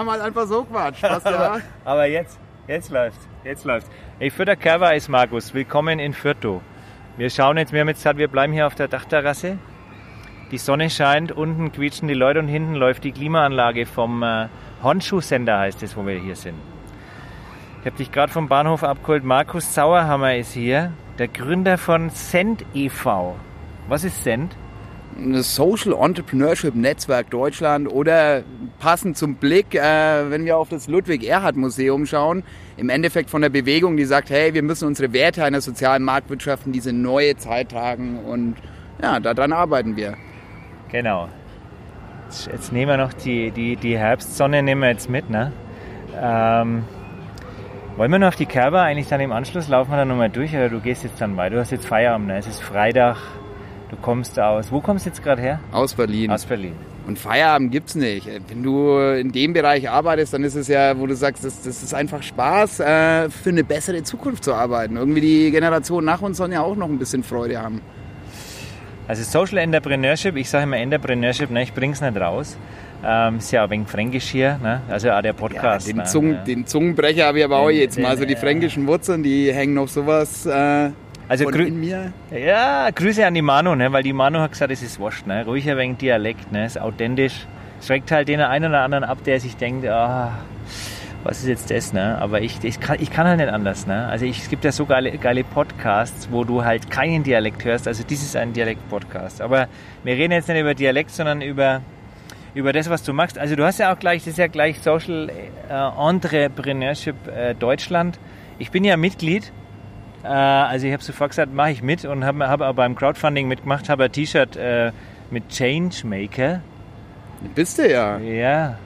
haben halt einfach so Quatsch. Aber, aber jetzt, jetzt läuft's. Jetzt läuft's. Hey, Fürther Kerber ist Markus. Willkommen in Fürtow. Wir schauen jetzt, wir haben jetzt gesagt, wir bleiben hier auf der Dachterrasse. Die Sonne scheint, unten quietschen die Leute und hinten läuft die Klimaanlage vom äh, Hornschuhsender, heißt es, wo wir hier sind. Ich habe dich gerade vom Bahnhof abgeholt. Markus Sauerhammer ist hier, der Gründer von Send e.V. Was ist Send? Social Entrepreneurship Netzwerk Deutschland oder passend zum Blick, äh, wenn wir auf das Ludwig-Erhard-Museum schauen, im Endeffekt von der Bewegung, die sagt, hey, wir müssen unsere Werte einer sozialen Marktwirtschaft in diese neue Zeit tragen und ja, daran arbeiten wir. Genau. Jetzt, jetzt nehmen wir noch die, die, die Herbstsonne nehmen wir jetzt mit, ne? Ähm, wollen wir noch auf die Kerber eigentlich dann im Anschluss? Laufen wir dann nochmal durch oder du gehst jetzt dann weiter? Du hast jetzt Feierabend, ne? Es ist Freitag, du kommst aus. Wo kommst du jetzt gerade her? Aus Berlin. Aus Berlin. Und Feierabend gibt's nicht. Wenn du in dem Bereich arbeitest, dann ist es ja, wo du sagst, das, das ist einfach Spaß, äh, für eine bessere Zukunft zu arbeiten. Irgendwie die Generation nach uns sollen ja auch noch ein bisschen Freude haben. Also Social Entrepreneurship, ich sage immer Entrepreneurship, ne, ich bring's nicht raus. Ähm, ist ja ein wenig fränkisch hier, ne? also auch der Podcast. Ja, den, ne? Ja. den Zungenbrecher habe ich aber auch Den- jetzt mal. den, So die fränkischen Wurzeln, die hängen noch sowas äh, Also grü- in mir. Ja, Grüße an die Manu, ne? weil die Manu hat gesagt, es ist wurscht. Ne? Ruhig ein wenig Dialekt, ne? ist authentisch. Schreckt halt den einen oder anderen ab, der sich denkt, ah, was ist jetzt das? Ne? Aber ich, ich, kann, ich kann halt nicht anders. Ne? Also ich, es gibt ja so geile, geile Podcasts, wo du halt keinen Dialekt hörst. Also dies ist ein Dialekt-Podcast. Aber wir reden jetzt nicht über Dialekt, sondern über, über das, was du machst. Also du hast ja auch gleich, das ist ja gleich Social äh, Entrepreneurship äh, Deutschland. Ich bin ja Mitglied also ich habe sofort gesagt, mache ich mit und habe hab beim Crowdfunding mitgemacht, habe ein T-Shirt äh, mit Changemaker. Bist du ja. Ja.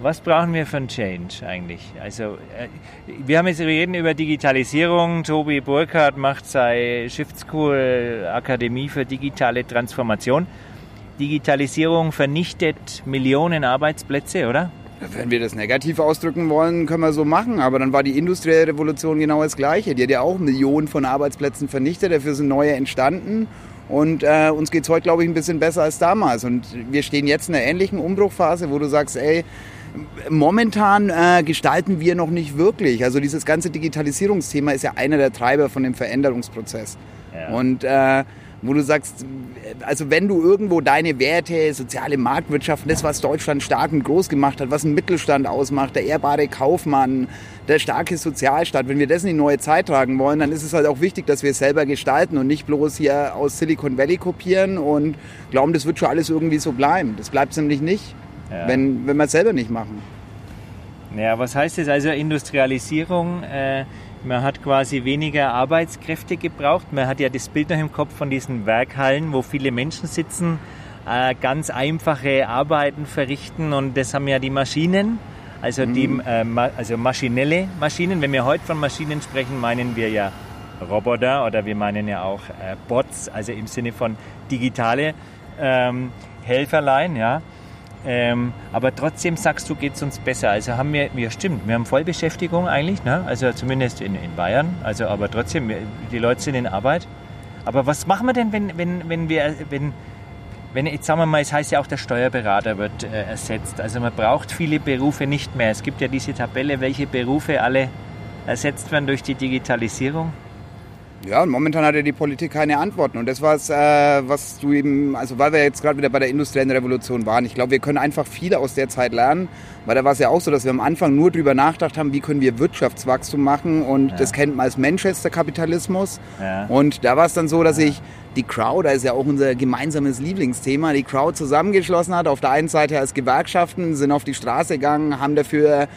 Was brauchen wir für einen Change eigentlich? Also äh, wir haben jetzt reden über Digitalisierung. Tobi Burkhardt macht seine Shift School Akademie für digitale Transformation. Digitalisierung vernichtet Millionen Arbeitsplätze, oder? Wenn wir das negativ ausdrücken wollen, können wir so machen. Aber dann war die industrielle Revolution genau das Gleiche. Die hat ja auch Millionen von Arbeitsplätzen vernichtet, dafür sind neue entstanden. Und äh, uns geht's heute, glaube ich, ein bisschen besser als damals. Und wir stehen jetzt in einer ähnlichen Umbruchphase, wo du sagst, ey, momentan äh, gestalten wir noch nicht wirklich. Also dieses ganze Digitalisierungsthema ist ja einer der Treiber von dem Veränderungsprozess. Ja. Und äh, wo du sagst, also wenn du irgendwo deine Werte, soziale Marktwirtschaft, das, was Deutschland stark und groß gemacht hat, was ein Mittelstand ausmacht, der ehrbare Kaufmann, der starke Sozialstaat, wenn wir das in die neue Zeit tragen wollen, dann ist es halt auch wichtig, dass wir es selber gestalten und nicht bloß hier aus Silicon Valley kopieren und glauben, das wird schon alles irgendwie so bleiben. Das bleibt es nämlich nicht, Ja. wenn, wenn wir es selber nicht machen. Ja, was heißt das? Also Industrialisierung, äh, man hat quasi weniger Arbeitskräfte gebraucht. Man hat ja das Bild noch im Kopf von diesen Werkhallen, wo viele Menschen sitzen, äh, ganz einfache Arbeiten verrichten und das haben ja die Maschinen, also, die, äh, ma also maschinelle Maschinen. Wenn wir heute von Maschinen sprechen, meinen wir ja Roboter oder wir meinen ja auch äh, Bots, also im Sinne von digitale ähm, Helferlein, ja. Ähm, aber trotzdem sagst du, geht es uns besser. Also haben wir, ja stimmt, wir haben Vollbeschäftigung eigentlich, ne? also zumindest in, in Bayern, also aber trotzdem, wir- die Leute sind in Arbeit. Aber was machen wir denn, wenn, wenn, wenn wir, wenn, wenn, jetzt sagen wir mal, es heißt ja auch, der Steuerberater wird äh, ersetzt. Also man braucht viele Berufe nicht mehr. Es gibt ja diese Tabelle, welche Berufe alle ersetzt werden durch die Digitalisierung. Ja, und momentan hat ja die Politik keine Antworten. Und das war's, äh, was du eben, also weil wir jetzt gerade wieder bei der industriellen Revolution waren. Ich glaube, wir können einfach viel aus der Zeit lernen, weil da war es ja auch so, dass wir am Anfang nur drüber nachgedacht haben, wie können wir Wirtschaftswachstum machen. Und das kennt man als Manchester-Kapitalismus. Ja. Und da war es dann so, dass ich die Crowd, da ist ja auch unser gemeinsames Lieblingsthema, die Crowd zusammengeschlossen hat. Auf der einen Seite als Gewerkschaften, sind auf die Straße gegangen, haben dafür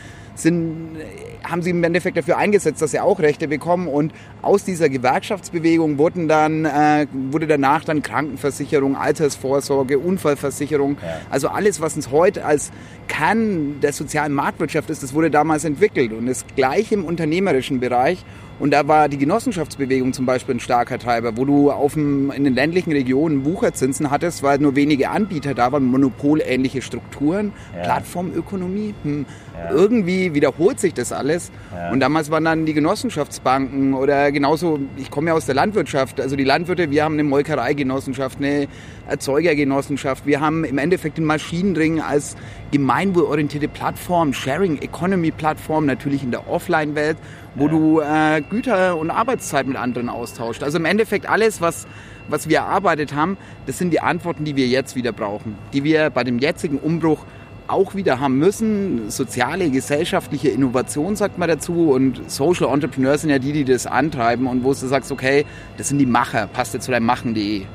sind, haben sie im Endeffekt dafür eingesetzt, dass sie auch Rechte bekommen und aus dieser Gewerkschaftsbewegung wurden dann, äh, wurde danach dann Krankenversicherung, Altersvorsorge, Unfallversicherung, Ja. also alles, was uns heute als Kern der sozialen Marktwirtschaft ist, das wurde damals entwickelt und das gleiche im unternehmerischen Bereich und da war die Genossenschaftsbewegung zum Beispiel ein starker Treiber, wo du auf dem, in den ländlichen Regionen Wucherzinsen hattest, weil nur wenige Anbieter da waren, monopolähnliche Strukturen, Ja. Plattformökonomie. Hm. Ja. Irgendwie wiederholt sich das alles. Ja. Und damals waren dann die Genossenschaftsbanken oder genauso ich komme ja aus der Landwirtschaft. Also die Landwirte, wir haben eine Molkereigenossenschaft, eine Erzeugergenossenschaft. Wir haben im Endeffekt den Maschinenring als gemeinwohlorientierte Plattform, Sharing Economy Plattform, natürlich in der Offline-Welt, wo du äh, Güter und Arbeitszeit mit anderen austauscht. Also im Endeffekt alles, was was wir erarbeitet haben, das sind die Antworten, die wir jetzt wieder brauchen, die wir bei dem jetzigen Umbruch auch wieder haben müssen. Soziale, gesellschaftliche Innovation sagt man dazu und Social Entrepreneurs sind ja die, die das antreiben und wo du sagst, okay, das sind die Macher, passt jetzt zu deinem Machen.de.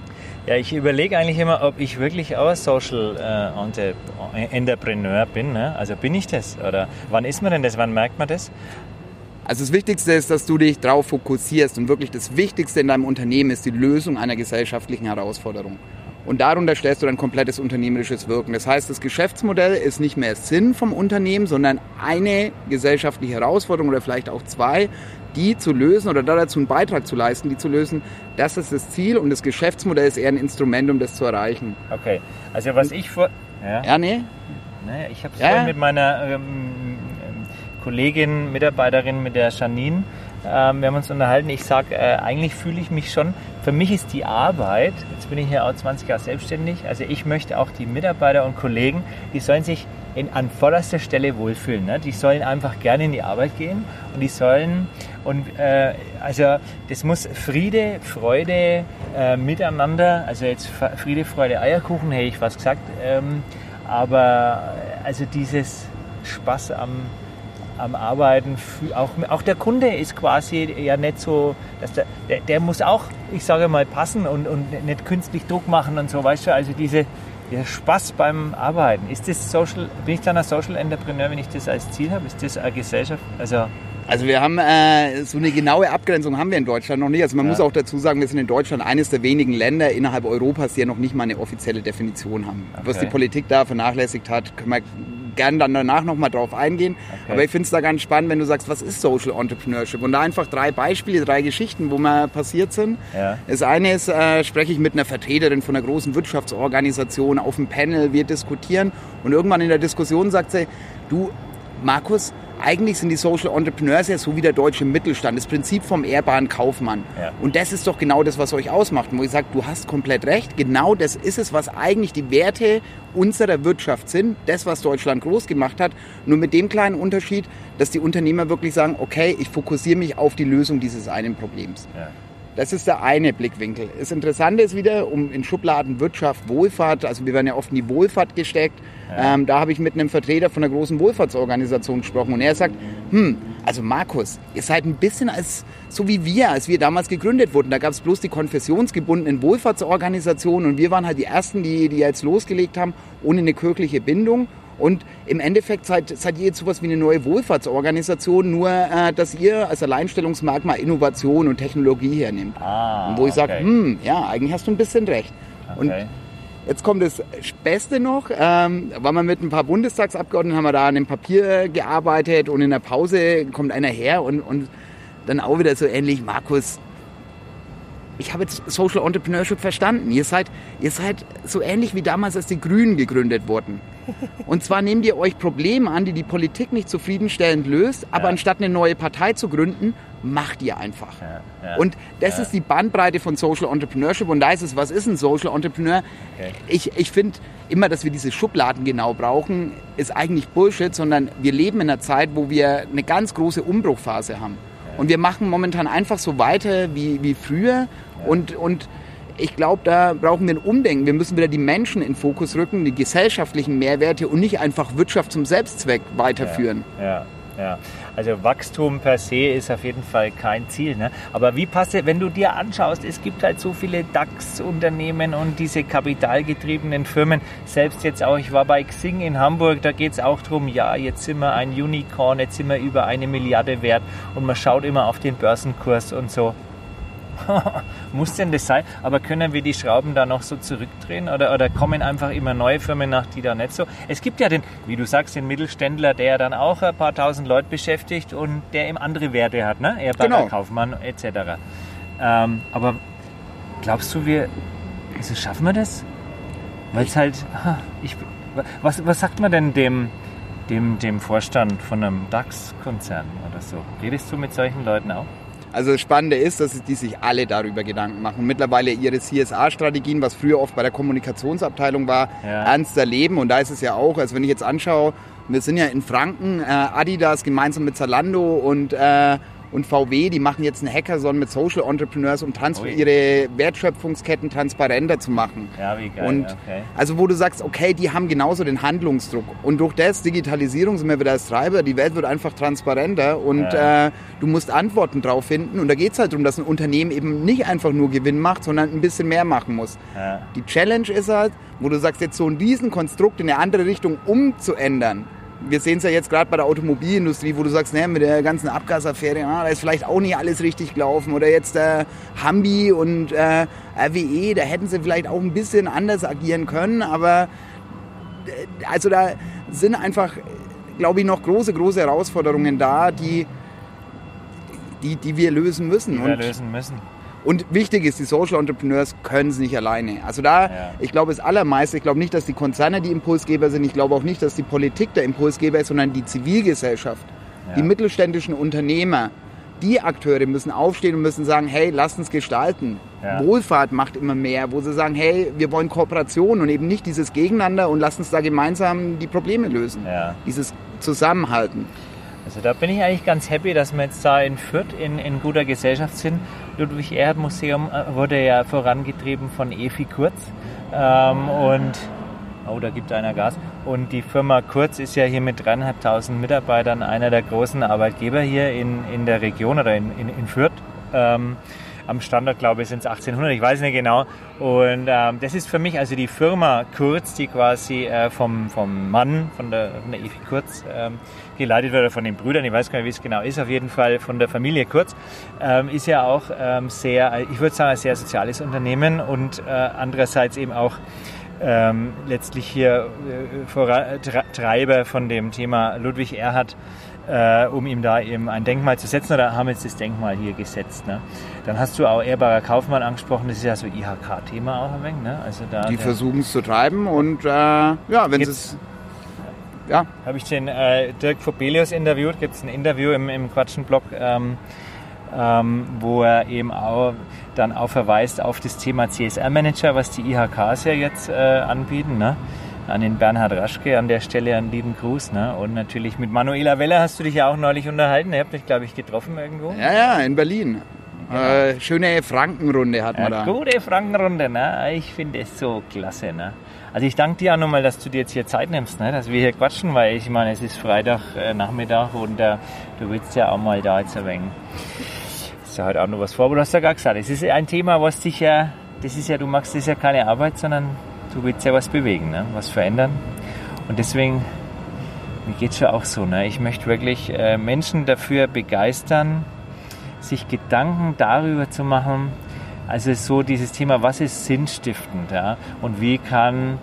Ja, ich überlege eigentlich immer, ob ich wirklich auch Social äh, Entrepreneur bin. Ne? Also bin ich das? Oder wann ist man denn das? Wann merkt man das? Also das Wichtigste ist, dass du dich darauf fokussierst und wirklich das Wichtigste in deinem Unternehmen ist die Lösung einer gesellschaftlichen Herausforderung. Und darunter stellst du dann komplettes unternehmerisches Wirken. Das heißt, das Geschäftsmodell ist nicht mehr Sinn vom Unternehmen, sondern eine gesellschaftliche Herausforderung oder vielleicht auch zwei, die zu lösen oder dazu einen Beitrag zu leisten, die zu lösen. Das ist das Ziel und das Geschäftsmodell ist eher ein Instrument, um das zu erreichen. Okay, also was ich vor... Ja, ja nee? Naja, ich habe es ja. mit meiner ähm, Kollegin, Mitarbeiterin, mit der Janine, ähm, wir haben uns unterhalten. Ich sage, äh, eigentlich fühle ich mich schon, für mich ist die Arbeit, jetzt bin ich ja auch 20 Jahre selbstständig, also ich möchte auch die Mitarbeiter und Kollegen, die sollen sich in, an vorderster Stelle wohlfühlen. Ne? Die sollen einfach gerne in die Arbeit gehen und die sollen, und äh, also das muss Friede, Freude, äh, Miteinander, also jetzt Friede, Freude, Eierkuchen, hätte ich was gesagt, ähm, aber also dieses Spaß am am Arbeiten. Auch, auch der Kunde ist quasi ja nicht so, dass der, der, der muss auch, ich sage mal, passen und, und nicht künstlich Druck machen und so, weißt du, also diese, dieser Spaß beim Arbeiten. Ist das Social, bin ich dann ein Social Entrepreneur, wenn ich das als Ziel habe? Ist das eine Gesellschaft? Also also wir haben äh, so eine genaue Abgrenzung haben wir in Deutschland noch nicht. Also man ja. muss auch dazu sagen, wir sind in Deutschland eines der wenigen Länder innerhalb Europas, die ja noch nicht mal eine offizielle Definition haben. Okay. Was die Politik da vernachlässigt hat, können wir gerne dann danach nochmal drauf eingehen. Okay. Aber ich finde es da ganz spannend, wenn du sagst, was ist Social Entrepreneurship? Und da einfach drei Beispiele, drei Geschichten, wo mal passiert sind. Ja. Das eine ist, äh, spreche ich mit einer Vertreterin von einer großen Wirtschaftsorganisation auf dem Panel, wir diskutieren und irgendwann in der Diskussion sagt sie, du, Markus, eigentlich sind die Social Entrepreneurs ja so wie der deutsche Mittelstand, das Prinzip vom ehrbaren Kaufmann. Ja. Und das ist doch genau das, was euch ausmacht. Und wo ich sage, du hast komplett recht, genau das ist es, was eigentlich die Werte unserer Wirtschaft sind, das, was Deutschland groß gemacht hat, nur mit dem kleinen Unterschied, dass die Unternehmer wirklich sagen, okay, ich fokussiere mich auf die Lösung dieses einen Problems. Ja. Das ist der eine Blickwinkel. Das Interessante ist wieder, um in Schubladen Wirtschaft, Wohlfahrt, also wir werden ja oft in die Wohlfahrt gesteckt. Ja. Ähm, da habe ich mit einem Vertreter von einer großen Wohlfahrtsorganisation gesprochen und er sagt, hm, also Markus, ihr seid ein bisschen als, so wie wir, als wir damals gegründet wurden. Da gab es bloß die konfessionsgebundenen Wohlfahrtsorganisationen und wir waren halt die Ersten, die, die jetzt losgelegt haben, ohne eine kirchliche Bindung. Und im Endeffekt seid, seid ihr jetzt sowas wie eine neue Wohlfahrtsorganisation, nur äh, dass ihr als Alleinstellungsmerkmal Innovation und Technologie hernimmt. Ah, und wo ich okay. sage, hm, ja, eigentlich hast du ein bisschen recht. Okay. Und jetzt kommt das Beste noch, ähm, waren wir mit ein paar Bundestagsabgeordneten, haben wir da an dem Papier gearbeitet und in der Pause kommt einer her und, und dann auch wieder so ähnlich, Markus, ich habe jetzt Social Entrepreneurship verstanden. Ihr seid, ihr seid so ähnlich wie damals, als die Grünen gegründet wurden. Und zwar nehmt ihr euch Probleme an, die die Politik nicht zufriedenstellend löst, aber ja. anstatt eine neue Partei zu gründen, macht ihr einfach. Ja, ja, und das ist die Bandbreite von Social Entrepreneurship. Und da ist es, was ist ein Social Entrepreneur? Okay. Ich, ich finde immer, dass wir diese Schubladen genau brauchen, ist eigentlich Bullshit, sondern wir leben in einer Zeit, wo wir eine ganz große Umbruchphase haben. Und wir machen momentan einfach so weiter wie, wie früher. Und, und ich glaube, da brauchen wir ein Umdenken. Wir müssen wieder die Menschen in Fokus rücken, die gesellschaftlichen Mehrwerte und nicht einfach Wirtschaft zum Selbstzweck weiterführen. Ja, ja. Ja, also Wachstum per se ist auf jeden Fall kein Ziel. Ne? Aber wie passt wenn du dir anschaust, es gibt halt so viele DAX-Unternehmen und diese kapitalgetriebenen Firmen. Selbst jetzt auch, ich war bei Xing in Hamburg, da geht es auch darum, ja, jetzt sind wir ein Unicorn, jetzt sind wir über eine Milliarde wert und man schaut immer auf den Börsenkurs und so. Muss denn das sein? Aber können wir die Schrauben da noch so zurückdrehen oder, oder kommen einfach immer neue Firmen nach, die da nicht so? Es gibt ja den, wie du sagst, den Mittelständler, der dann auch ein paar tausend Leute beschäftigt und der eben andere Werte hat, ne? Er genau. Kaufmann etc. Ähm, aber glaubst du, wir also schaffen wir das? Weil es halt, ich, was, was sagt man denn dem, dem, dem Vorstand von einem DAX-Konzern oder so? Redest du mit solchen Leuten auch? Also das Spannende ist, dass die sich alle darüber Gedanken machen. Mittlerweile ihre CSA-Strategien, was früher oft bei der Kommunikationsabteilung war, Ja. ernster leben. Und da ist es ja auch, also wenn ich jetzt anschaue, wir sind ja in Franken, äh, Adidas gemeinsam mit Zalando und, äh, und VW, die machen jetzt einen Hackathon mit Social Entrepreneurs, um Ui. ihre Wertschöpfungsketten transparenter zu machen. Ja, wie geil. Und okay. also wo du sagst, okay, die haben genauso den Handlungsdruck. Und durch das, Digitalisierung sind wir wieder als Treiber, die Welt wird einfach transparenter und Ja. äh, du musst Antworten drauf finden. Und da geht es halt darum, dass ein Unternehmen eben nicht einfach nur Gewinn macht, sondern ein bisschen mehr machen muss. Ja. Die Challenge ist halt, wo du sagst, jetzt so ein Riesenkonstrukt in eine andere Richtung umzuändern. Wir sehen es ja jetzt gerade bei der Automobilindustrie, wo du sagst, ne, mit der ganzen Abgasaffäre, ah, da ist vielleicht auch nicht alles richtig gelaufen. Oder jetzt äh, Hambi und äh, RWE, da hätten sie vielleicht auch ein bisschen anders agieren können. Aber äh, also da sind einfach, glaube ich, noch große, große Herausforderungen da, die, die, die wir lösen müssen. Die wir Und lösen müssen. Und wichtig ist, die Social Entrepreneurs können es nicht alleine. Also da, Ja. ich glaube, das Allermeiste, ich glaube nicht, dass die Konzerne die Impulsgeber sind, ich glaube auch nicht, dass die Politik der Impulsgeber ist, sondern die Zivilgesellschaft, Ja. die mittelständischen Unternehmer. Die Akteure müssen aufstehen und müssen sagen, hey, lasst uns gestalten. Ja. Wohlfahrt macht immer mehr, wo sie sagen, hey, wir wollen Kooperation und eben nicht dieses Gegeneinander und lasst uns da gemeinsam die Probleme lösen. Ja. Dieses Zusammenhalten. Also da bin ich eigentlich ganz happy, dass wir jetzt da in Fürth in, in guter Gesellschaft sind. Ludwig Erhard Museum äh, wurde ja vorangetrieben von Efi Kurz. Ähm, und oh, da gibt einer Gas. Und die Firma Kurz ist ja hier mit dreieinhalbtausend Mitarbeitern einer der großen Arbeitgeber hier in, in der Region oder in, in, in Fürth. Ähm, am Standort, glaube ich, sind es 1800, ich weiß nicht genau. Und ähm, das ist für mich also die Firma Kurz, die quasi äh, vom, vom Mann, von der, von der Evi Kurz, ähm, geleitet wird, von den Brüdern, ich weiß gar nicht, wie es genau ist, auf jeden Fall von der Familie Kurz, ähm, ist ja auch ähm, sehr, ich würde sagen, ein sehr soziales Unternehmen und äh, andererseits eben auch ähm, letztlich hier äh, Tre- Treiber von dem Thema Ludwig Erhard, äh, um ihm da eben ein Denkmal zu setzen oder haben jetzt das Denkmal hier gesetzt. Ne? Dann hast du auch ehrbarer Kaufmann angesprochen, das ist ja so IHK-Thema auch ein wenig. Ne? Also da Die versuchen es zu treiben und äh, ja, wenn es ja, habe ich den äh, Dirk Fobelius interviewt. Gibt es ein Interview im, im Quatschen-Blog, ähm, ähm, wo er eben auch dann auch verweist auf das Thema CSR-Manager, was die IHKs ja jetzt äh, anbieten. Ne? An den Bernhard Raschke an der Stelle einen lieben Gruß. Ne? Und natürlich mit Manuela Weller hast du dich ja auch neulich unterhalten. Ihr habt dich, glaube ich, getroffen irgendwo. Ja, ja, in Berlin. Äh, schöne Frankenrunde hat man Ja, da. gute Frankenrunde, ne? Ich finde es so klasse, ne? Also ich danke dir auch nochmal, dass du dir jetzt hier Zeit nimmst, ne? dass wir hier quatschen, weil ich meine, es ist Freitag äh, und äh, du willst ja auch mal da jetzt ein wenig. Ist ja heute auch noch was vor, aber du hast ja gar gesagt, es ist ein Thema, was dich ja, das ist ja, du machst das ja keine Arbeit, sondern du willst ja was bewegen, ne? was verändern. Und deswegen, mir geht schon auch so, ne? ich möchte wirklich äh, Menschen dafür begeistern, sich Gedanken darüber zu machen, also so dieses Thema, was ist sinnstiftend ja? und wie kann,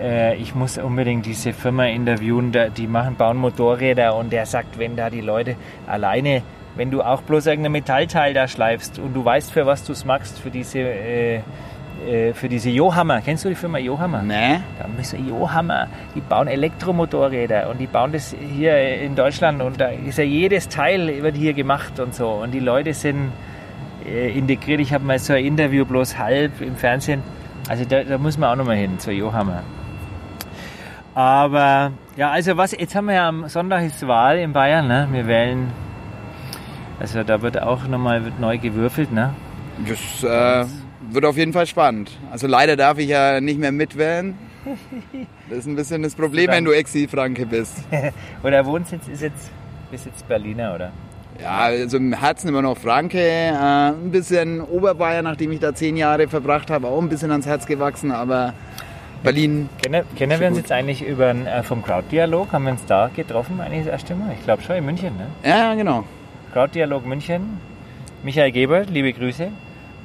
äh, ich muss unbedingt diese Firma interviewen, die machen, bauen Motorräder und der sagt, wenn da die Leute alleine, wenn du auch bloß irgendein Metallteil da schleifst und du weißt, für was du es machst, für diese, äh, äh, für diese Johammer, kennst du die Firma Johammer? Ne? Da so, Johammer, die bauen Elektromotorräder und die bauen das hier in Deutschland und da ist ja jedes Teil wird hier gemacht und so und die Leute sind integriert. Ich habe mal so ein Interview bloß halb im Fernsehen. Also da, da muss man auch nochmal hin, zu Johammer. Aber ja, also was, jetzt haben wir ja am Sonntag ist Wahl in Bayern, ne? Wir wählen, also da wird auch nochmal wird neu gewürfelt, ne? Das äh, wird auf jeden Fall spannend. Also leider darf ich ja nicht mehr mitwählen. Das ist ein bisschen das Problem, wenn du Exil-Franke bist. Oder Wohnsitz ist jetzt, ist jetzt Berliner, oder? Ja, also im Herzen immer noch Franke. Äh, ein bisschen Oberbayern, nachdem ich da zehn Jahre verbracht habe, auch ein bisschen ans Herz gewachsen. Aber Berlin, Kennen, kennen wir uns gut. jetzt eigentlich über äh, vom Crowd-Dialog? Haben wir uns da getroffen eigentlich das erste Mal? Ich glaube schon in München, ne? ja, ja, genau. Crowd-Dialog München. Michael Gebert, liebe Grüße.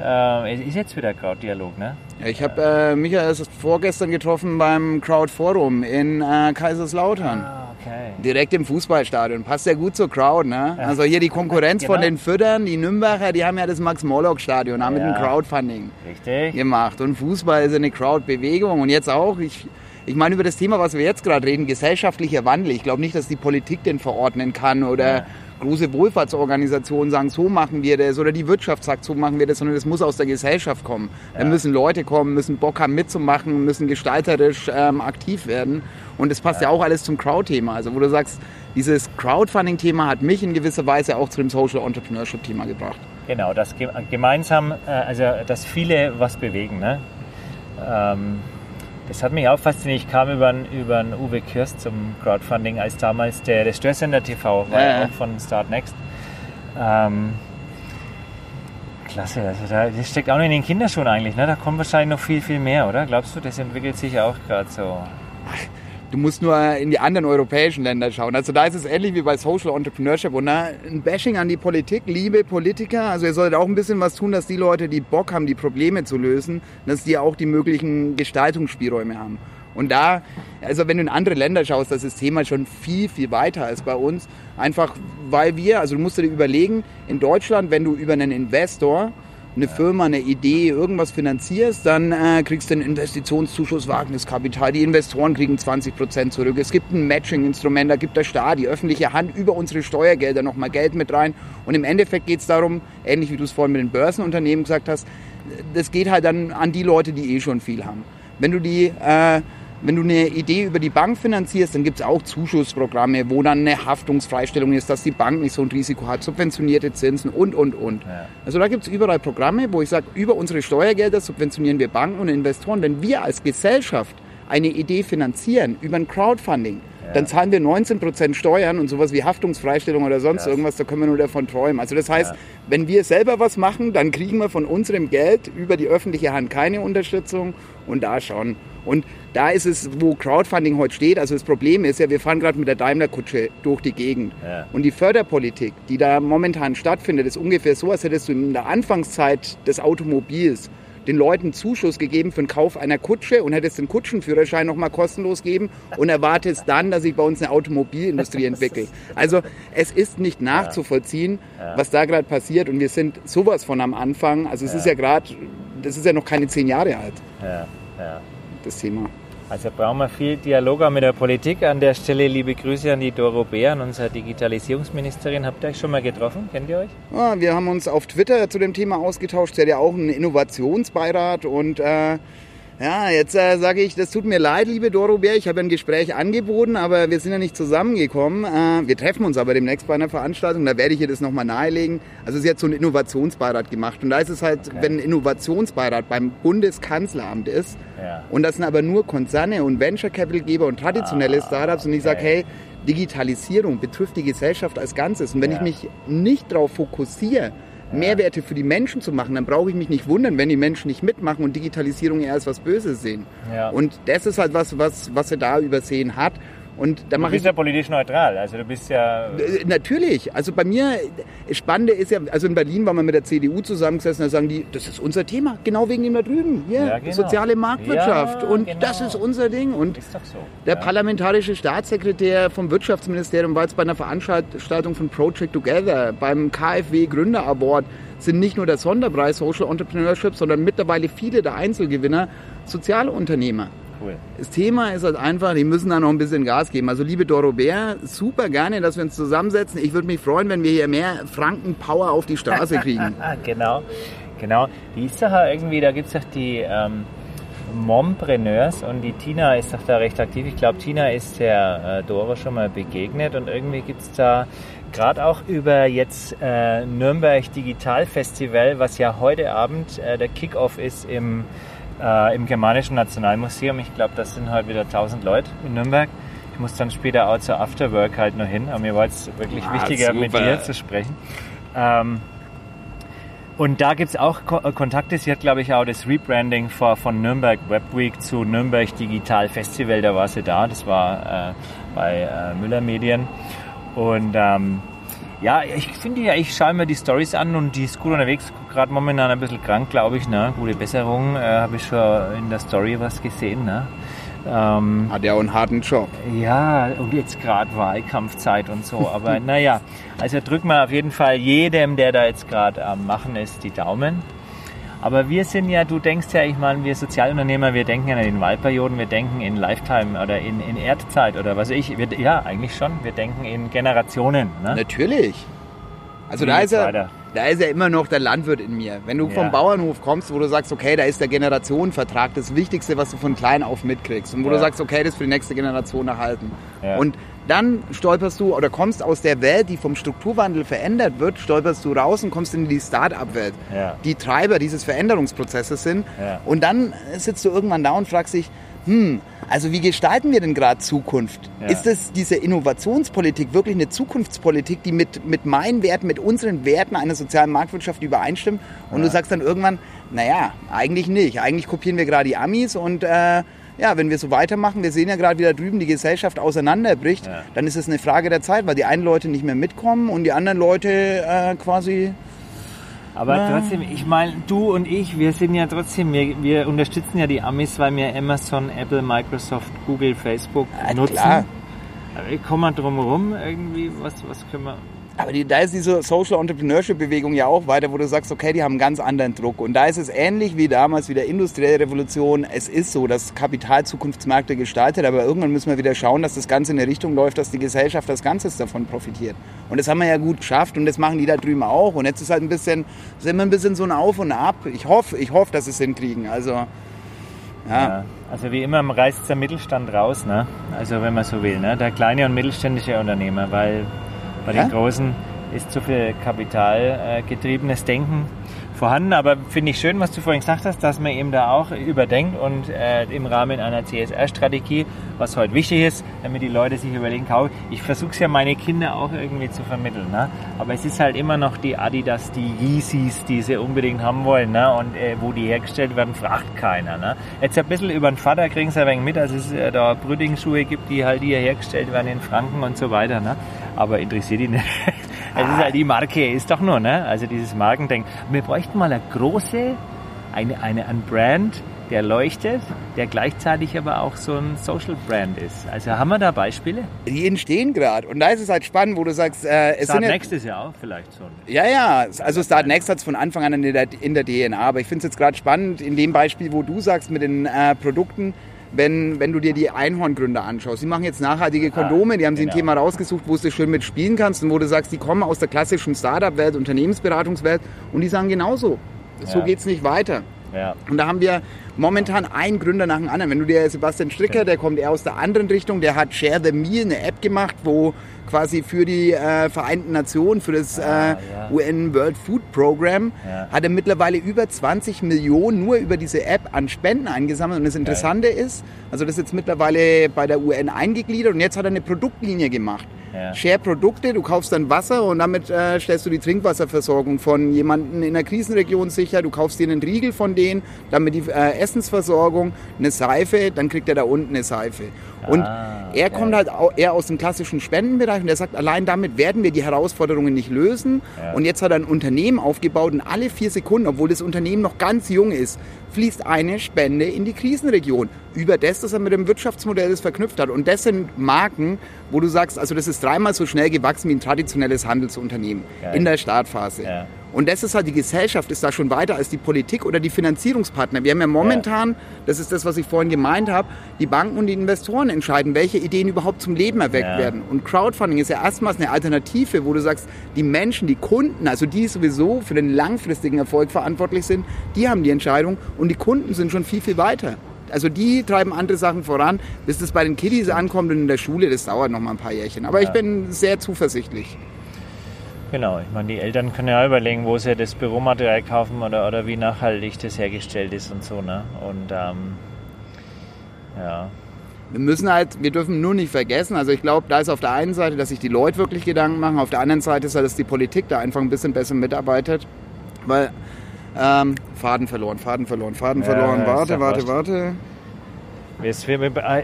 Äh, es ist jetzt wieder Crowd-Dialog, ne? Ja, ich habe äh, Michael erst vorgestern getroffen beim Crowd Forum in äh, Kaiserslautern. Ah, okay. Direkt im Fußballstadion. Passt ja gut zur Crowd, ne? Also hier die Konkurrenz von Genau. den Füttern, die Nürnberger, die haben ja das Max-Morlock-Stadion, haben mit Ja. dem Crowdfunding Richtig. gemacht. Und Fußball ist eine Crowd-Bewegung. Und jetzt auch, ich, Ich meine, über das Thema, was wir jetzt gerade reden, gesellschaftlicher Wandel. Ich glaube nicht, dass die Politik den verordnen kann oder ja. Große Wohlfahrtsorganisationen sagen, so machen wir das oder die Wirtschaft sagt, so machen wir das, sondern das muss aus der Gesellschaft kommen. Ja. Da müssen Leute kommen, müssen Bock haben mitzumachen, müssen gestalterisch ähm, aktiv werden. Und das passt ja, ja auch alles zum Crowd-Thema. Also wo du sagst, dieses Crowdfunding-Thema hat mich in gewisser Weise auch zu dem Social Entrepreneurship-Thema gebracht. Genau, das gemeinsam, äh, also dass viele was bewegen. Ne? Ähm, das hat mich auch fasziniert. Ich kam über, über einen Uwe Kirst zum Crowdfunding, als damals der, der Störsender TV war, ja, auch von Start Next. Ähm, klasse, also da, das steckt auch noch in den Kinderschuhen eigentlich. Ne? Da kommt wahrscheinlich noch viel, viel mehr, oder? Glaubst du, das entwickelt sich auch gerade so? Du musst nur in die anderen europäischen Länder schauen. Also da ist es ähnlich wie bei Social Entrepreneurship und ein Bashing an die Politik, liebe Politiker. Also ihr solltet auch ein bisschen was tun, dass die Leute, die Bock haben, die Probleme zu lösen, dass die auch die möglichen Gestaltungsspielräume haben. Und da, also wenn du in andere Länder schaust, das ist Thema schon viel, viel weiter als bei uns. Einfach weil wir, also du musst dir überlegen, in Deutschland, wenn du über einen Investor eine Firma, eine Idee, irgendwas finanzierst, dann äh, kriegst du einen Investitionszuschuss, Wagniskapital. Die Investoren kriegen 20 Prozent zurück. Es gibt ein Matching-Instrument, da gibt der Staat, die öffentliche Hand über unsere Steuergelder nochmal Geld mit rein. Und im Endeffekt geht es darum, ähnlich wie du es vorhin mit den Börsenunternehmen gesagt hast, das geht halt dann an die Leute, die eh schon viel haben. Wenn du die äh, wenn du eine Idee über die Bank finanzierst, dann gibt es auch Zuschussprogramme, wo dann eine Haftungsfreistellung ist, dass die Bank nicht so ein Risiko hat, subventionierte Zinsen und, und, und. Ja. Also da gibt es überall Programme, wo ich sage, über unsere Steuergelder subventionieren wir Banken und Investoren. Wenn wir als Gesellschaft eine Idee finanzieren über ein Crowdfunding, ja. dann zahlen wir 19% Steuern und sowas wie Haftungsfreistellung oder sonst ja. irgendwas, da können wir nur davon träumen. Also das heißt, wenn wir selber was machen, dann kriegen wir von unserem Geld über die öffentliche Hand keine Unterstützung und da schon. Und da ist es, wo Crowdfunding heute steht. Also das Problem ist ja, wir fahren gerade mit der Daimler-Kutsche durch die Gegend. Ja. Und die Förderpolitik, die da momentan stattfindet, ist ungefähr so, als hättest du in der Anfangszeit des Automobils den Leuten Zuschuss gegeben für den Kauf einer Kutsche und hättest den Kutschenführerschein nochmal kostenlos geben und erwartest dann, dass sich bei uns eine Automobilindustrie entwickelt. Also es ist nicht nachzuvollziehen, was da gerade passiert und wir sind sowas von am Anfang. Also es ist ja gerade, das ist ja noch keine zehn Jahre alt. Ja, ja das Thema. Also brauchen wir viel Dialog auch mit der Politik. An der Stelle liebe Grüße an die Doro Beeren, unsere Digitalisierungsministerin. Habt ihr euch schon mal getroffen? Kennt ihr euch? Ja, wir haben uns auf Twitter zu dem Thema ausgetauscht. Sie hat ja auch einen Innovationsbeirat und äh, ja, jetzt äh, sage ich, das tut mir leid, liebe Doro Bär. Ich habe ein Gespräch angeboten, aber wir sind ja nicht zusammengekommen. Äh, wir treffen uns aber demnächst bei einer Veranstaltung, da werde ich ihr das nochmal nahelegen. Also sie hat so einen Innovationsbeirat gemacht. Und da ist es halt, okay. wenn ein Innovationsbeirat beim Bundeskanzleramt ist ja. und das sind aber nur Konzerne und Venture Capitalgeber und traditionelle ah, Startups und ich sage, hey, Digitalisierung betrifft die Gesellschaft als Ganzes. Und wenn ja. ich mich nicht darauf fokussiere, Mehrwerte für die Menschen zu machen, dann brauche ich mich nicht wundern, wenn die Menschen nicht mitmachen und Digitalisierung eher als was Böses sehen. Ja. Und das ist halt was, was, was er da übersehen hat. Und da du bist ja politisch neutral, also du bist ja... Äh, natürlich, also bei mir, das Spannende ist ja, also in Berlin waren wir mit der CDU zusammengesessen, da sagen die, das ist unser Thema, genau wegen dem da drüben, hier, ja, genau. soziale Marktwirtschaft ja, und genau. das ist unser Ding. Und ist doch so. der ja. parlamentarische Staatssekretär vom Wirtschaftsministerium war jetzt bei einer Veranstaltung von Project Together, beim KfW Gründer Award, sind nicht nur der Sonderpreis Social Entrepreneurship, sondern mittlerweile viele der Einzelgewinner Sozialunternehmer. Cool. Das Thema ist halt einfach, die müssen da noch ein bisschen Gas geben. Also liebe Doro Bär, super gerne, dass wir uns zusammensetzen. Ich würde mich freuen, wenn wir hier mehr Franken-Power auf die Straße kriegen. genau, genau. Die ist doch irgendwie, da gibt es doch die ähm, Mompreneurs und die Tina ist doch da recht aktiv. Ich glaube, Tina ist der äh, Doro schon mal begegnet und irgendwie gibt es da gerade auch über jetzt äh, Nürnberg Digital Festival, was ja heute Abend äh, der Kickoff ist im äh, im Germanischen Nationalmuseum. Ich glaube, das sind halt wieder 1000 Leute in Nürnberg. Ich muss dann später auch zur Afterwork halt noch hin, aber mir war es wirklich ah, wichtiger, super. mit dir zu sprechen. Ähm, und da gibt es auch Ko äh, Kontakte. Sie hat, glaube ich, auch das Rebranding von, von Nürnberg Web Week zu Nürnberg Digital Festival, da war sie da. Das war äh, bei äh, Müller Medien. Und ähm, ja, ich finde ja, ich schaue mir die Stories an und die ist gut unterwegs, gerade momentan ein bisschen krank, glaube ich. Ne? Gute Besserung, äh, habe ich schon in der Story was gesehen. Ne? Ähm, Hat ja auch einen harten Job. Ja, und jetzt gerade Wahlkampfzeit und so. Aber naja, also drücken wir auf jeden Fall jedem, der da jetzt gerade am Machen ist, die Daumen. Aber wir sind ja, du denkst ja, ich meine, wir Sozialunternehmer, wir denken ja in Wahlperioden, wir denken in Lifetime oder in, in Erdzeit oder was weiß ich. Wir, ja, eigentlich schon. Wir denken in Generationen. Ne? Natürlich. Also da ist, er, da ist er immer noch der Landwirt in mir. Wenn du ja. vom Bauernhof kommst, wo du sagst, okay, da ist der Generationenvertrag das Wichtigste, was du von klein auf mitkriegst. Und wo ja. du sagst, okay, das ist für die nächste Generation erhalten. Ja. Und dann stolperst du oder kommst aus der Welt, die vom Strukturwandel verändert wird, stolperst du raus und kommst in die Start-up-Welt, die Treiber dieses Veränderungsprozesses sind. Und dann sitzt du irgendwann da und fragst dich, hm, also wie gestalten wir denn gerade Zukunft? Ja. Ist es diese Innovationspolitik wirklich eine Zukunftspolitik, die mit, mit meinen Werten, mit unseren Werten einer sozialen Marktwirtschaft übereinstimmt? Und ja. du sagst dann irgendwann, naja, eigentlich nicht. Eigentlich kopieren wir gerade die Amis und äh, ja, wenn wir so weitermachen, wir sehen ja gerade, wie da drüben die Gesellschaft auseinanderbricht, ja. dann ist es eine Frage der Zeit, weil die einen Leute nicht mehr mitkommen und die anderen Leute äh, quasi aber ja. trotzdem, ich meine, du und ich, wir sind ja trotzdem, wir, wir unterstützen ja die Amis, weil wir Amazon, Apple, Microsoft, Google, Facebook ja, nutzen. Klar. Aber ich komme mal drum herum irgendwie, was, was können wir aber die, da ist diese Social Entrepreneurship Bewegung ja auch weiter, wo du sagst, okay, die haben einen ganz anderen Druck. Und da ist es ähnlich wie damals, wie der industrielle Revolution. Es ist so, dass Kapital Zukunftsmärkte gestaltet, aber irgendwann müssen wir wieder schauen, dass das Ganze in eine Richtung läuft, dass die Gesellschaft als Ganzes davon profitiert. Und das haben wir ja gut geschafft und das machen die da drüben auch. Und jetzt ist halt ein bisschen, sind wir ein bisschen so ein Auf und Ab. Ich hoffe, ich hoffe, dass sie es hinkriegen. Also, ja. ja. Also wie immer reißt der Mittelstand raus, ne? Also wenn man so will, ne? Der kleine und mittelständische Unternehmer, weil bei den Großen ist zu viel kapitalgetriebenes Denken vorhanden. Aber finde ich schön, was du vorhin gesagt hast, dass man eben da auch überdenkt und äh, im Rahmen einer CSR-Strategie, was heute wichtig ist, damit die Leute sich überlegen, ich versuche es ja meine Kinder auch irgendwie zu vermitteln. Ne? Aber es ist halt immer noch die Adidas, die Yeezys, die sie unbedingt haben wollen. Ne? Und äh, wo die hergestellt werden, fragt keiner. Ne? Jetzt ein bisschen über den Vater kriegen sie ein wenig mit, dass es äh, da Brüding-Schuhe gibt, die halt hier hergestellt werden in Franken und so weiter. Ne? Aber interessiert ihn nicht. Es ist halt die Marke, ist doch nur, ne? Also dieses Markendenken. Wir bräuchten mal eine große, eine, eine, ein Brand, der leuchtet, der gleichzeitig aber auch so ein Social Brand ist. Also haben wir da Beispiele? Die entstehen gerade. Und da ist es halt spannend, wo du sagst, äh, es Start sind Next ist ja auch vielleicht so. Ja, ja. Also Start Next hat es von Anfang an in der, in der DNA. Aber ich finde es jetzt gerade spannend in dem Beispiel, wo du sagst mit den äh, Produkten, wenn, wenn du dir die Einhorngründer anschaust. Die machen jetzt nachhaltige Kondome, die haben genau. sich ein Thema rausgesucht, wo du schön mitspielen kannst und wo du sagst, die kommen aus der klassischen Startup-Welt, Unternehmensberatungswelt und die sagen genauso, so ja. es nicht weiter. Ja. Und da haben wir momentan einen Gründer nach dem anderen. Wenn du dir Sebastian Stricker, der kommt eher aus der anderen Richtung, der hat Share the Meal, eine App gemacht, wo quasi für die äh, Vereinten Nationen, für das ah, äh, ja. UN World Food Program, ja. hat er mittlerweile über 20 Millionen nur über diese App an Spenden eingesammelt. Und das Interessante ist, also das ist jetzt mittlerweile bei der UN eingegliedert und jetzt hat er eine Produktlinie gemacht. Ja. Share-Produkte, du kaufst dann Wasser und damit äh, stellst du die Trinkwasserversorgung von jemandem in der Krisenregion sicher. Du kaufst dir einen Riegel von denen, damit die äh, Essensversorgung, eine Seife, dann kriegt er da unten eine Seife. Und ah, er kommt halt auch eher aus dem klassischen Spendenbereich und er sagt, allein damit werden wir die Herausforderungen nicht lösen. Ja. Und jetzt hat er ein Unternehmen aufgebaut und alle vier Sekunden, obwohl das Unternehmen noch ganz jung ist, fließt eine Spende in die Krisenregion. Über das, das er mit dem Wirtschaftsmodell das verknüpft hat. Und das sind Marken, wo du sagst, also das ist dreimal so schnell gewachsen wie ein traditionelles Handelsunternehmen Geil. in der Startphase. Ja. Und das ist halt, die Gesellschaft ist da schon weiter als die Politik oder die Finanzierungspartner. Wir haben ja momentan, ja. das ist das, was ich vorhin gemeint habe, die Banken und die Investoren entscheiden, welche Ideen überhaupt zum Leben erweckt ja. werden. Und Crowdfunding ist ja erstmals eine Alternative, wo du sagst, die Menschen, die Kunden, also die sowieso für den langfristigen Erfolg verantwortlich sind, die haben die Entscheidung und die Kunden sind schon viel, viel weiter. Also die treiben andere Sachen voran. Bis das bei den Kiddies ankommt und in der Schule, das dauert noch mal ein paar Jährchen. Aber ja. ich bin sehr zuversichtlich. Genau, ich meine, die Eltern können ja überlegen, wo sie das Büromaterial kaufen oder, oder wie nachhaltig das hergestellt ist und so. Ne? Und ähm, ja. Wir müssen halt, wir dürfen nur nicht vergessen, also ich glaube, da ist auf der einen Seite, dass sich die Leute wirklich Gedanken machen, auf der anderen Seite ist halt, dass die Politik da einfach ein bisschen besser mitarbeitet, weil ähm, Faden verloren, Faden verloren, Faden ja, verloren, warte, warte, warte.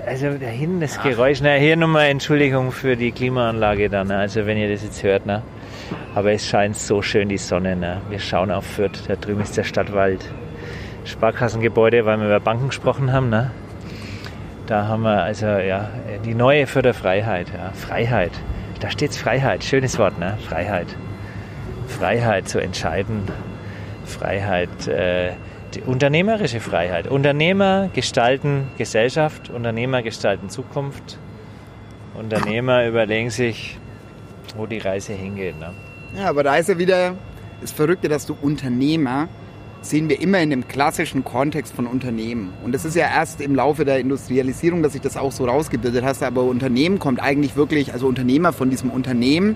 Also da hinten das Geräusch, na, hier nochmal Entschuldigung für die Klimaanlage dann, ne? also wenn ihr das jetzt hört, ne? Aber es scheint so schön die Sonne. Ne? Wir schauen auf Fürth. Da drüben ist der Stadtwald. Sparkassengebäude, weil wir über Banken gesprochen haben. Ne? Da haben wir also ja die neue Fürther Freiheit. Ja. Freiheit. Da steht Freiheit. Schönes Wort, ne? Freiheit. Freiheit zu entscheiden, Freiheit, äh, die unternehmerische Freiheit. Unternehmer gestalten Gesellschaft, Unternehmer gestalten Zukunft. Unternehmer überlegen sich, wo die Reise hingeht. Ne? Ja, aber da ist ja wieder das Verrückte, dass du Unternehmer sehen wir immer in dem klassischen Kontext von Unternehmen. Und das ist ja erst im Laufe der Industrialisierung, dass sich das auch so rausgebildet hat. Aber Unternehmen kommt eigentlich wirklich, also Unternehmer von diesem Unternehmen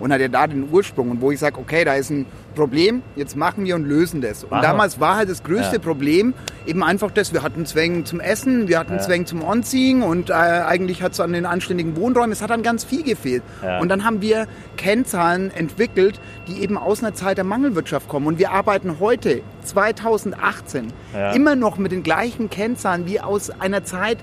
und hat ja da den Ursprung. Und wo ich sage, okay, da ist ein Problem, jetzt machen wir und lösen das. Und Aha. damals war halt das größte ja. Problem eben einfach das, wir hatten Zwänge zum Essen, wir hatten ja. Zwänge zum Anziehen und äh, eigentlich hat es an den anständigen Wohnräumen, es hat dann ganz viel gefehlt. Ja. Und dann haben wir Kennzahlen entwickelt, die eben aus einer Zeit der Mangelwirtschaft kommen. Und wir arbeiten heute, 2018, ja. immer noch mit den gleichen Kennzahlen wie aus einer Zeit,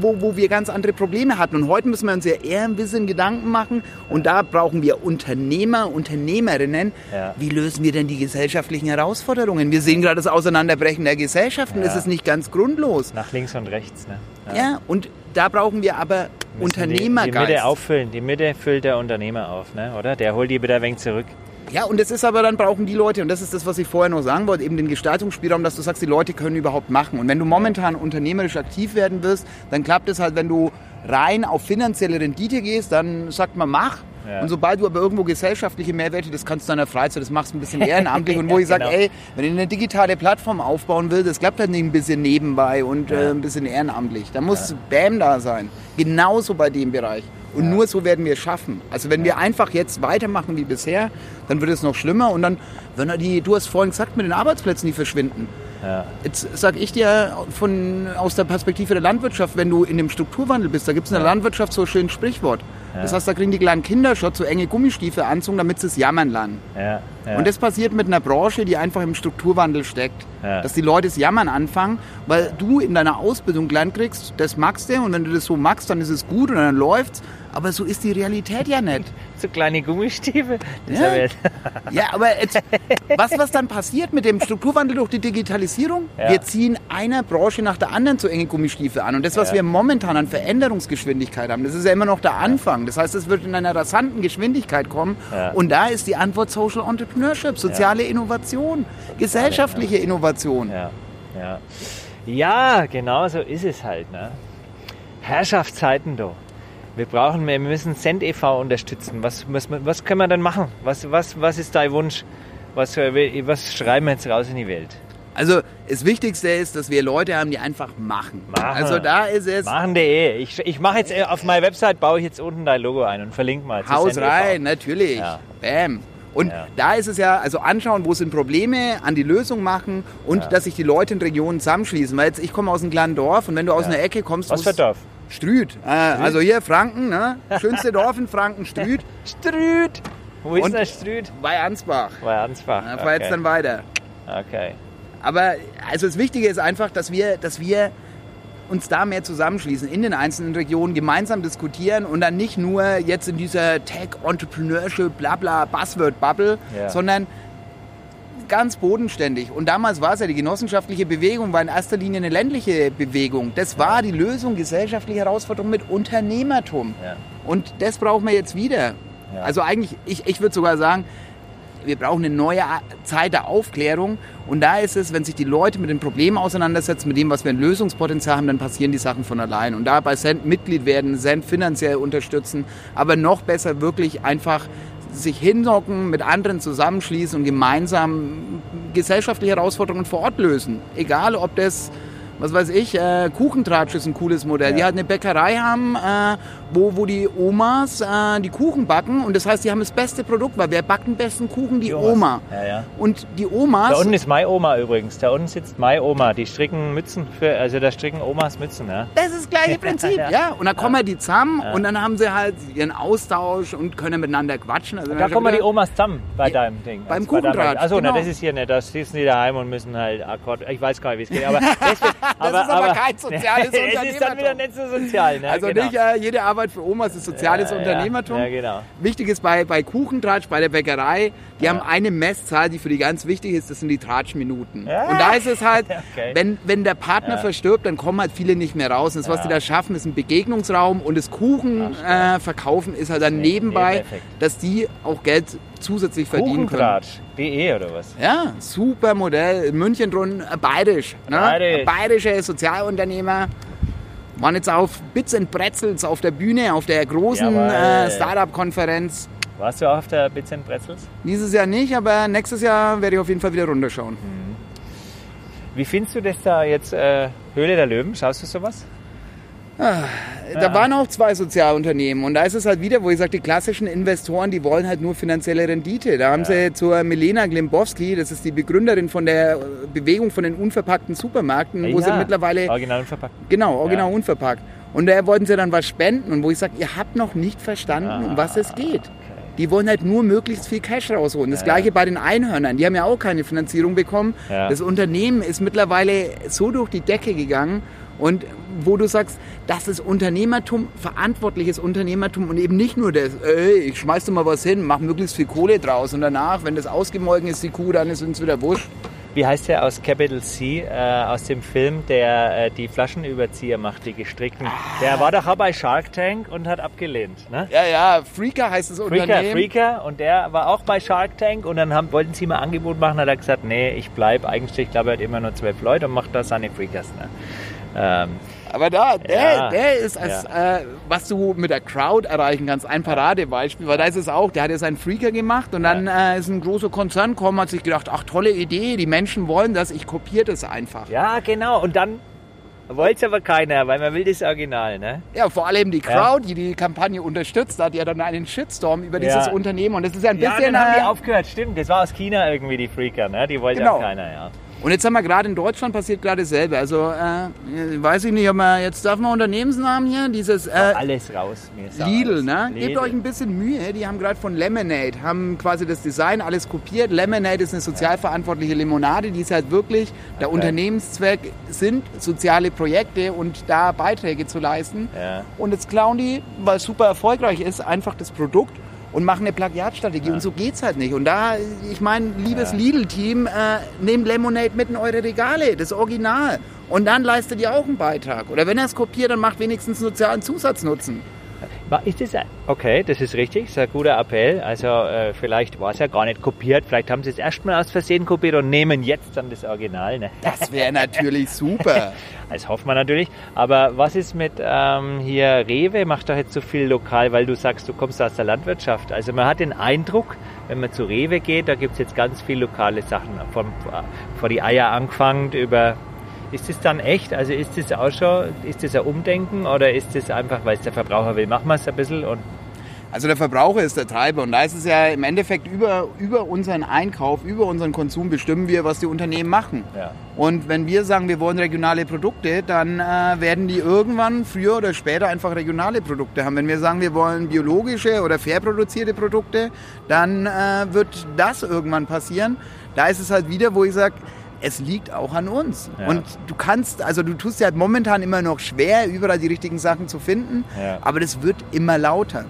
wo, wo wir ganz andere Probleme hatten. Und heute müssen wir uns ja eher ein bisschen Gedanken machen. Und da brauchen wir Unternehmer, Unternehmerinnen. Ja. Wie lösen wir denn die gesellschaftlichen Herausforderungen? Wir sehen gerade das Auseinanderbrechen der Gesellschaften. Ja. Das ist nicht ganz grundlos. Nach links und rechts. Ne? Ja. ja, und da brauchen wir aber Unternehmergeist. Die, die Mitte auffüllen. Die Mitte füllt der Unternehmer auf, ne? oder? Der holt die wieder ein wenig zurück. Ja, und das ist aber dann brauchen die Leute, und das ist das, was ich vorher noch sagen wollte, eben den Gestaltungsspielraum, dass du sagst, die Leute können überhaupt machen. Und wenn du momentan unternehmerisch aktiv werden wirst, dann klappt es halt, wenn du rein auf finanzielle Rendite gehst, dann sagt man, mach. Ja. Und sobald du aber irgendwo gesellschaftliche Mehrwerte, das kannst du in der Freizeit, das machst du ein bisschen ehrenamtlich. und wo ich sage, genau. ey, wenn ich eine digitale Plattform aufbauen will, das klappt halt nicht ein bisschen nebenbei und äh, ein bisschen ehrenamtlich. Da muss. BAM da sein. Genauso bei dem Bereich. Und ja. nur so werden wir es schaffen. Also wenn ja. wir einfach jetzt weitermachen wie bisher, dann wird es noch schlimmer. Und dann, wenn er die, du hast vorhin gesagt, mit den Arbeitsplätzen, die verschwinden. Ja. Jetzt sage ich dir von, aus der Perspektive der Landwirtschaft, wenn du in dem Strukturwandel bist, da gibt es in der Landwirtschaft so ein schönes Sprichwort. Das heißt, da kriegen die kleinen Kinder schon so enge Gummistiefel anzogen, damit sie es jammern lernen. Ja, ja. Und das passiert mit einer Branche, die einfach im Strukturwandel steckt. Ja. Dass die Leute das Jammern anfangen, weil du in deiner Ausbildung gelernt kriegst, das magst du und wenn du das so magst, dann ist es gut und dann läuft's. Aber so ist die Realität ja nicht. so kleine Gummistiefel. Ja. ja, aber jetzt, was, was dann passiert mit dem Strukturwandel durch die Digitalisierung? Ja. Wir ziehen einer Branche nach der anderen zu enge Gummistiefel an. Und das, was ja. wir momentan an Veränderungsgeschwindigkeit haben, das ist ja immer noch der Anfang. Das heißt, es wird in einer rasanten Geschwindigkeit kommen. Und da ist die Antwort Social Entrepreneurship, soziale Innovation, gesellschaftliche Innovation. Ja. Ja. ja, genau so ist es halt. Ne? Herrschaftszeiten, du. Wir brauchen, wir müssen Cent e.V. unterstützen. Was, was, was können wir denn machen? Was, was, was ist dein Wunsch? Was, was schreiben wir jetzt raus in die Welt? Also das Wichtigste ist, dass wir Leute haben, die einfach machen. machen. Also da ist es. Machen.de. Ich, ich mache jetzt äh, auf meiner Website baue ich jetzt unten dein Logo ein und verlinke mal. Haus rein, natürlich. Ja. Bam. Und ja. da ist es ja, also anschauen, wo sind Probleme, an die Lösung machen und ja. dass sich die Leute in Regionen zusammenschließen. Weil jetzt, ich komme aus einem kleinen Dorf und wenn du aus einer Ecke kommst. Was für Dorf? Strüt. Äh, also hier Franken, ne? Schönste Dorf in Franken, Strüt. Strüt. Wo ist der Strüt? Bei Ansbach. Bei Ansbach. Da fahr okay. jetzt dann weiter. Okay. Aber also das Wichtige ist einfach, dass wir, dass wir uns da mehr zusammenschließen in den einzelnen Regionen, gemeinsam diskutieren und dann nicht nur jetzt in dieser Tech, Entrepreneurship, Blabla, Buzzword-Bubble, ja. sondern ganz bodenständig. Und damals war es ja, die genossenschaftliche Bewegung war in erster Linie eine ländliche Bewegung. Das war die Lösung gesellschaftlicher Herausforderungen mit Unternehmertum. Ja. Und das brauchen wir jetzt wieder. Ja. Also eigentlich, ich, ich würde sogar sagen, wir brauchen eine neue Zeit der Aufklärung. Und da ist es, wenn sich die Leute mit den Problemen auseinandersetzen, mit dem, was wir ein Lösungspotenzial haben, dann passieren die Sachen von allein. Und da bei Cent Mitglied werden, Cent finanziell unterstützen, aber noch besser wirklich einfach sich hinhocken, mit anderen zusammenschließen und gemeinsam gesellschaftliche Herausforderungen vor Ort lösen. Egal, ob das was weiß ich, äh, Kuchentratsch ist ein cooles Modell. Ja. Die halt eine Bäckerei haben, äh, wo, wo die Omas äh, die Kuchen backen und das heißt, die haben das beste Produkt, weil wer backt den besten Kuchen? Die, die Oma. Ja, ja. Und die Omas... Da unten ist meine Oma übrigens. Da unten sitzt meine Oma. Die stricken Mützen für, also da stricken Omas Mützen, ja. Das ist das gleiche Prinzip, ja. Und dann kommen ja. die zusammen und dann haben sie halt ihren Austausch und können miteinander quatschen. Also da kommen die Omas zusammen bei deinem Ding. Beim also Kuchentratsch, Achso, genau. das ist hier nicht. Da sitzen die daheim und müssen halt Akkord... Ich weiß gar nicht, wie es geht, aber... deswegen, das aber, ist aber, aber kein soziales Unternehmertum. Es ist dann wieder nicht so sozial. Ne? Also genau. nicht äh, jede Arbeit für Omas ist soziales ja, Unternehmertum. Ja, genau. Wichtig ist bei, bei Kuchentratsch, bei der Bäckerei, die ja. haben eine Messzahl, die für die ganz wichtig ist, das sind die Tratschminuten. Ja. Und da ist es halt, okay. wenn, wenn der Partner verstirbt, dann kommen halt viele nicht mehr raus. Und das, was die da schaffen, ist ein Begegnungsraum und das Kuchen äh, verkaufen ist halt dann nebenbei, dass die auch Geld zusätzlich verdienen können. Buchentratsch.de oder was? Ja, super Modell. In München drin, bayerisch. Ne? Bayerisch. Bayerische Sozialunternehmer. Waren jetzt auf Bits and Pretzels auf der Bühne, auf der großen äh, Startup-Konferenz. Warst du auch auf der Bits and Pretzels? Dieses Jahr nicht, aber nächstes Jahr werde ich auf jeden Fall wieder runterschauen. Wie findest du das da jetzt, äh, Höhle der Löwen? Schaust du sowas? Da waren auch zwei Sozialunternehmen und da ist es halt wieder, wo ich sage, die klassischen Investoren, die wollen halt nur finanzielle Rendite. Da haben sie zur Milena Glimbowski, das ist die Begründerin von der Bewegung von den unverpackten Supermärkten, wo sie mittlerweile Original und verpackt. Genau, original Ja. unverpackt. Und da wollten sie dann was spenden und wo ich sage, ihr habt noch nicht verstanden, um was es geht. Die wollen halt nur möglichst viel Cash rausholen. Das gleiche bei den Einhörnern. Die haben ja auch keine Finanzierung bekommen. Ja. Das Unternehmen ist mittlerweile so durch die Decke gegangen. Und wo du sagst, das ist Unternehmertum, verantwortliches Unternehmertum und eben nicht nur das, ey, ich schmeiß dir mal was hin, mach möglichst viel Kohle draus und danach, wenn das ausgemolken ist, die Kuh, dann ist uns wieder wurscht. Wie heißt der aus Capital C, äh, aus dem Film, der äh, die Flaschenüberzieher macht, die gestrickten? Der war doch auch bei Shark Tank und hat abgelehnt. Ne? Ja, ja, Freaker heißt das Freaker, Unternehmen. Freaker und der war auch bei Shark Tank und dann haben, wollten sie ein Angebot machen, hat er gesagt, nee, ich bleib eigentlich, ich glaube, er hat immer nur zwölf Leute und macht da seine Freakers. Ne? Ähm, Aber da, der, Ja. der ist, als, äh, was du mit der Crowd erreichen kannst, ein Paradebeispiel, weil da ist es auch, der hat ja seinen Freaker gemacht und dann äh, ist ein großer Konzern gekommen, hat sich gedacht, ach tolle Idee, die Menschen wollen das, ich kopiere das einfach. ja, genau. Und dann wollte es aber keiner, weil man will das Original. Ne? Ja, vor allem die Ja. Crowd, die die Kampagne unterstützt hat, ja dann einen Shitstorm über dieses Ja. Unternehmen und das ist ja ein Ja, bisschen... dann haben die äh, aufgehört, stimmt. Das war aus China irgendwie die Freaker, ne? Die wollte Genau. auch keiner, ja. Und jetzt haben wir gerade in Deutschland passiert gerade dasselbe. Also äh, weiß ich nicht, ob man jetzt darf man Unternehmensnamen hier dieses äh, Alles raus. Mir ist Lidl, ne? Lidl. Gebt euch ein bisschen Mühe. Die haben gerade von Lemonade, haben quasi das Design alles kopiert. Lemonade ist eine sozialverantwortliche Limonade, die ist halt wirklich, der Unternehmenszweck sind soziale Projekte und da Beiträge zu leisten. Ja. Und jetzt klauen die, weil es super erfolgreich ist, einfach das Produkt und machen eine Plagiatstrategie. Und so geht's halt nicht. Und da, ich meine, liebes Ja. Lidl-Team, äh, nehmt Lemonade mit in eure Regale, das Original. Und dann leistet ihr auch einen Beitrag. Oder wenn er es kopiert, dann macht wenigstens einen sozialen Zusatznutzen. War- Ist das, ein- okay, das ist richtig, ist ein guter Appell. Also äh, vielleicht war es ja gar nicht kopiert, vielleicht haben sie es erstmal aus Versehen kopiert und nehmen jetzt dann das Original. Ne? Das wäre natürlich super. Das hoffen wir natürlich. Aber was ist mit ähm, hier Rewe? Macht doch jetzt so viel lokal, weil du sagst, du kommst aus der Landwirtschaft. Also man hat den Eindruck, wenn man zu Rewe geht, da gibt es jetzt ganz viel lokale Sachen. Von, von die Eier angefangen über. Ist das dann echt? Also ist das auch schon, ist das ein Umdenken oder ist das einfach, weil es der Verbraucher will, machen wir es ein bisschen und Also der Verbraucher ist der Treiber und da ist es ja im Endeffekt über, über unseren Einkauf, über unseren Konsum bestimmen wir, was die Unternehmen machen. ja. Und wenn wir sagen, wir wollen regionale Produkte, dann äh, werden die irgendwann früher oder später einfach regionale Produkte haben. Wenn wir sagen, wir wollen biologische oder fair produzierte Produkte, dann äh, wird das irgendwann passieren. Da ist es halt wieder, wo ich sage, es liegt auch an uns. Ja. Und du kannst, also du tust ja momentan immer noch schwer, überall die richtigen Sachen zu finden, Ja. aber das wird immer lauter.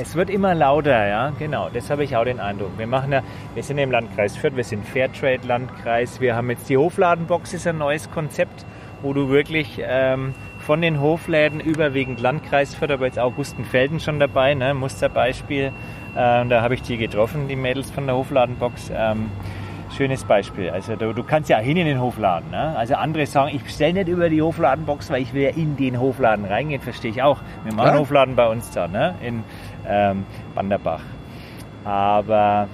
Es wird immer lauter, ja, genau. Das habe ich auch den Eindruck. Wir machen ja, wir sind im Landkreis Fürth, wir sind Fairtrade-Landkreis. Wir haben jetzt die Hofladenbox, ist ein neues Konzept, wo du wirklich ähm, von den Hofläden überwiegend Landkreis Fürth, aber jetzt Augustenfelden schon dabei, ne, Musterbeispiel. Ähm, da habe ich die getroffen, die Mädels von der Hofladenbox. Ähm, schönes Beispiel. Also du, du kannst ja hin in den Hofladen. Ne? Also andere sagen, ich bestelle nicht über die Hofladenbox, weil ich will ja in den Hofladen reingehen, verstehe ich auch. Wir machen Klar. Hofladen bei uns da, ne? in ähm, Banderbach. Aber,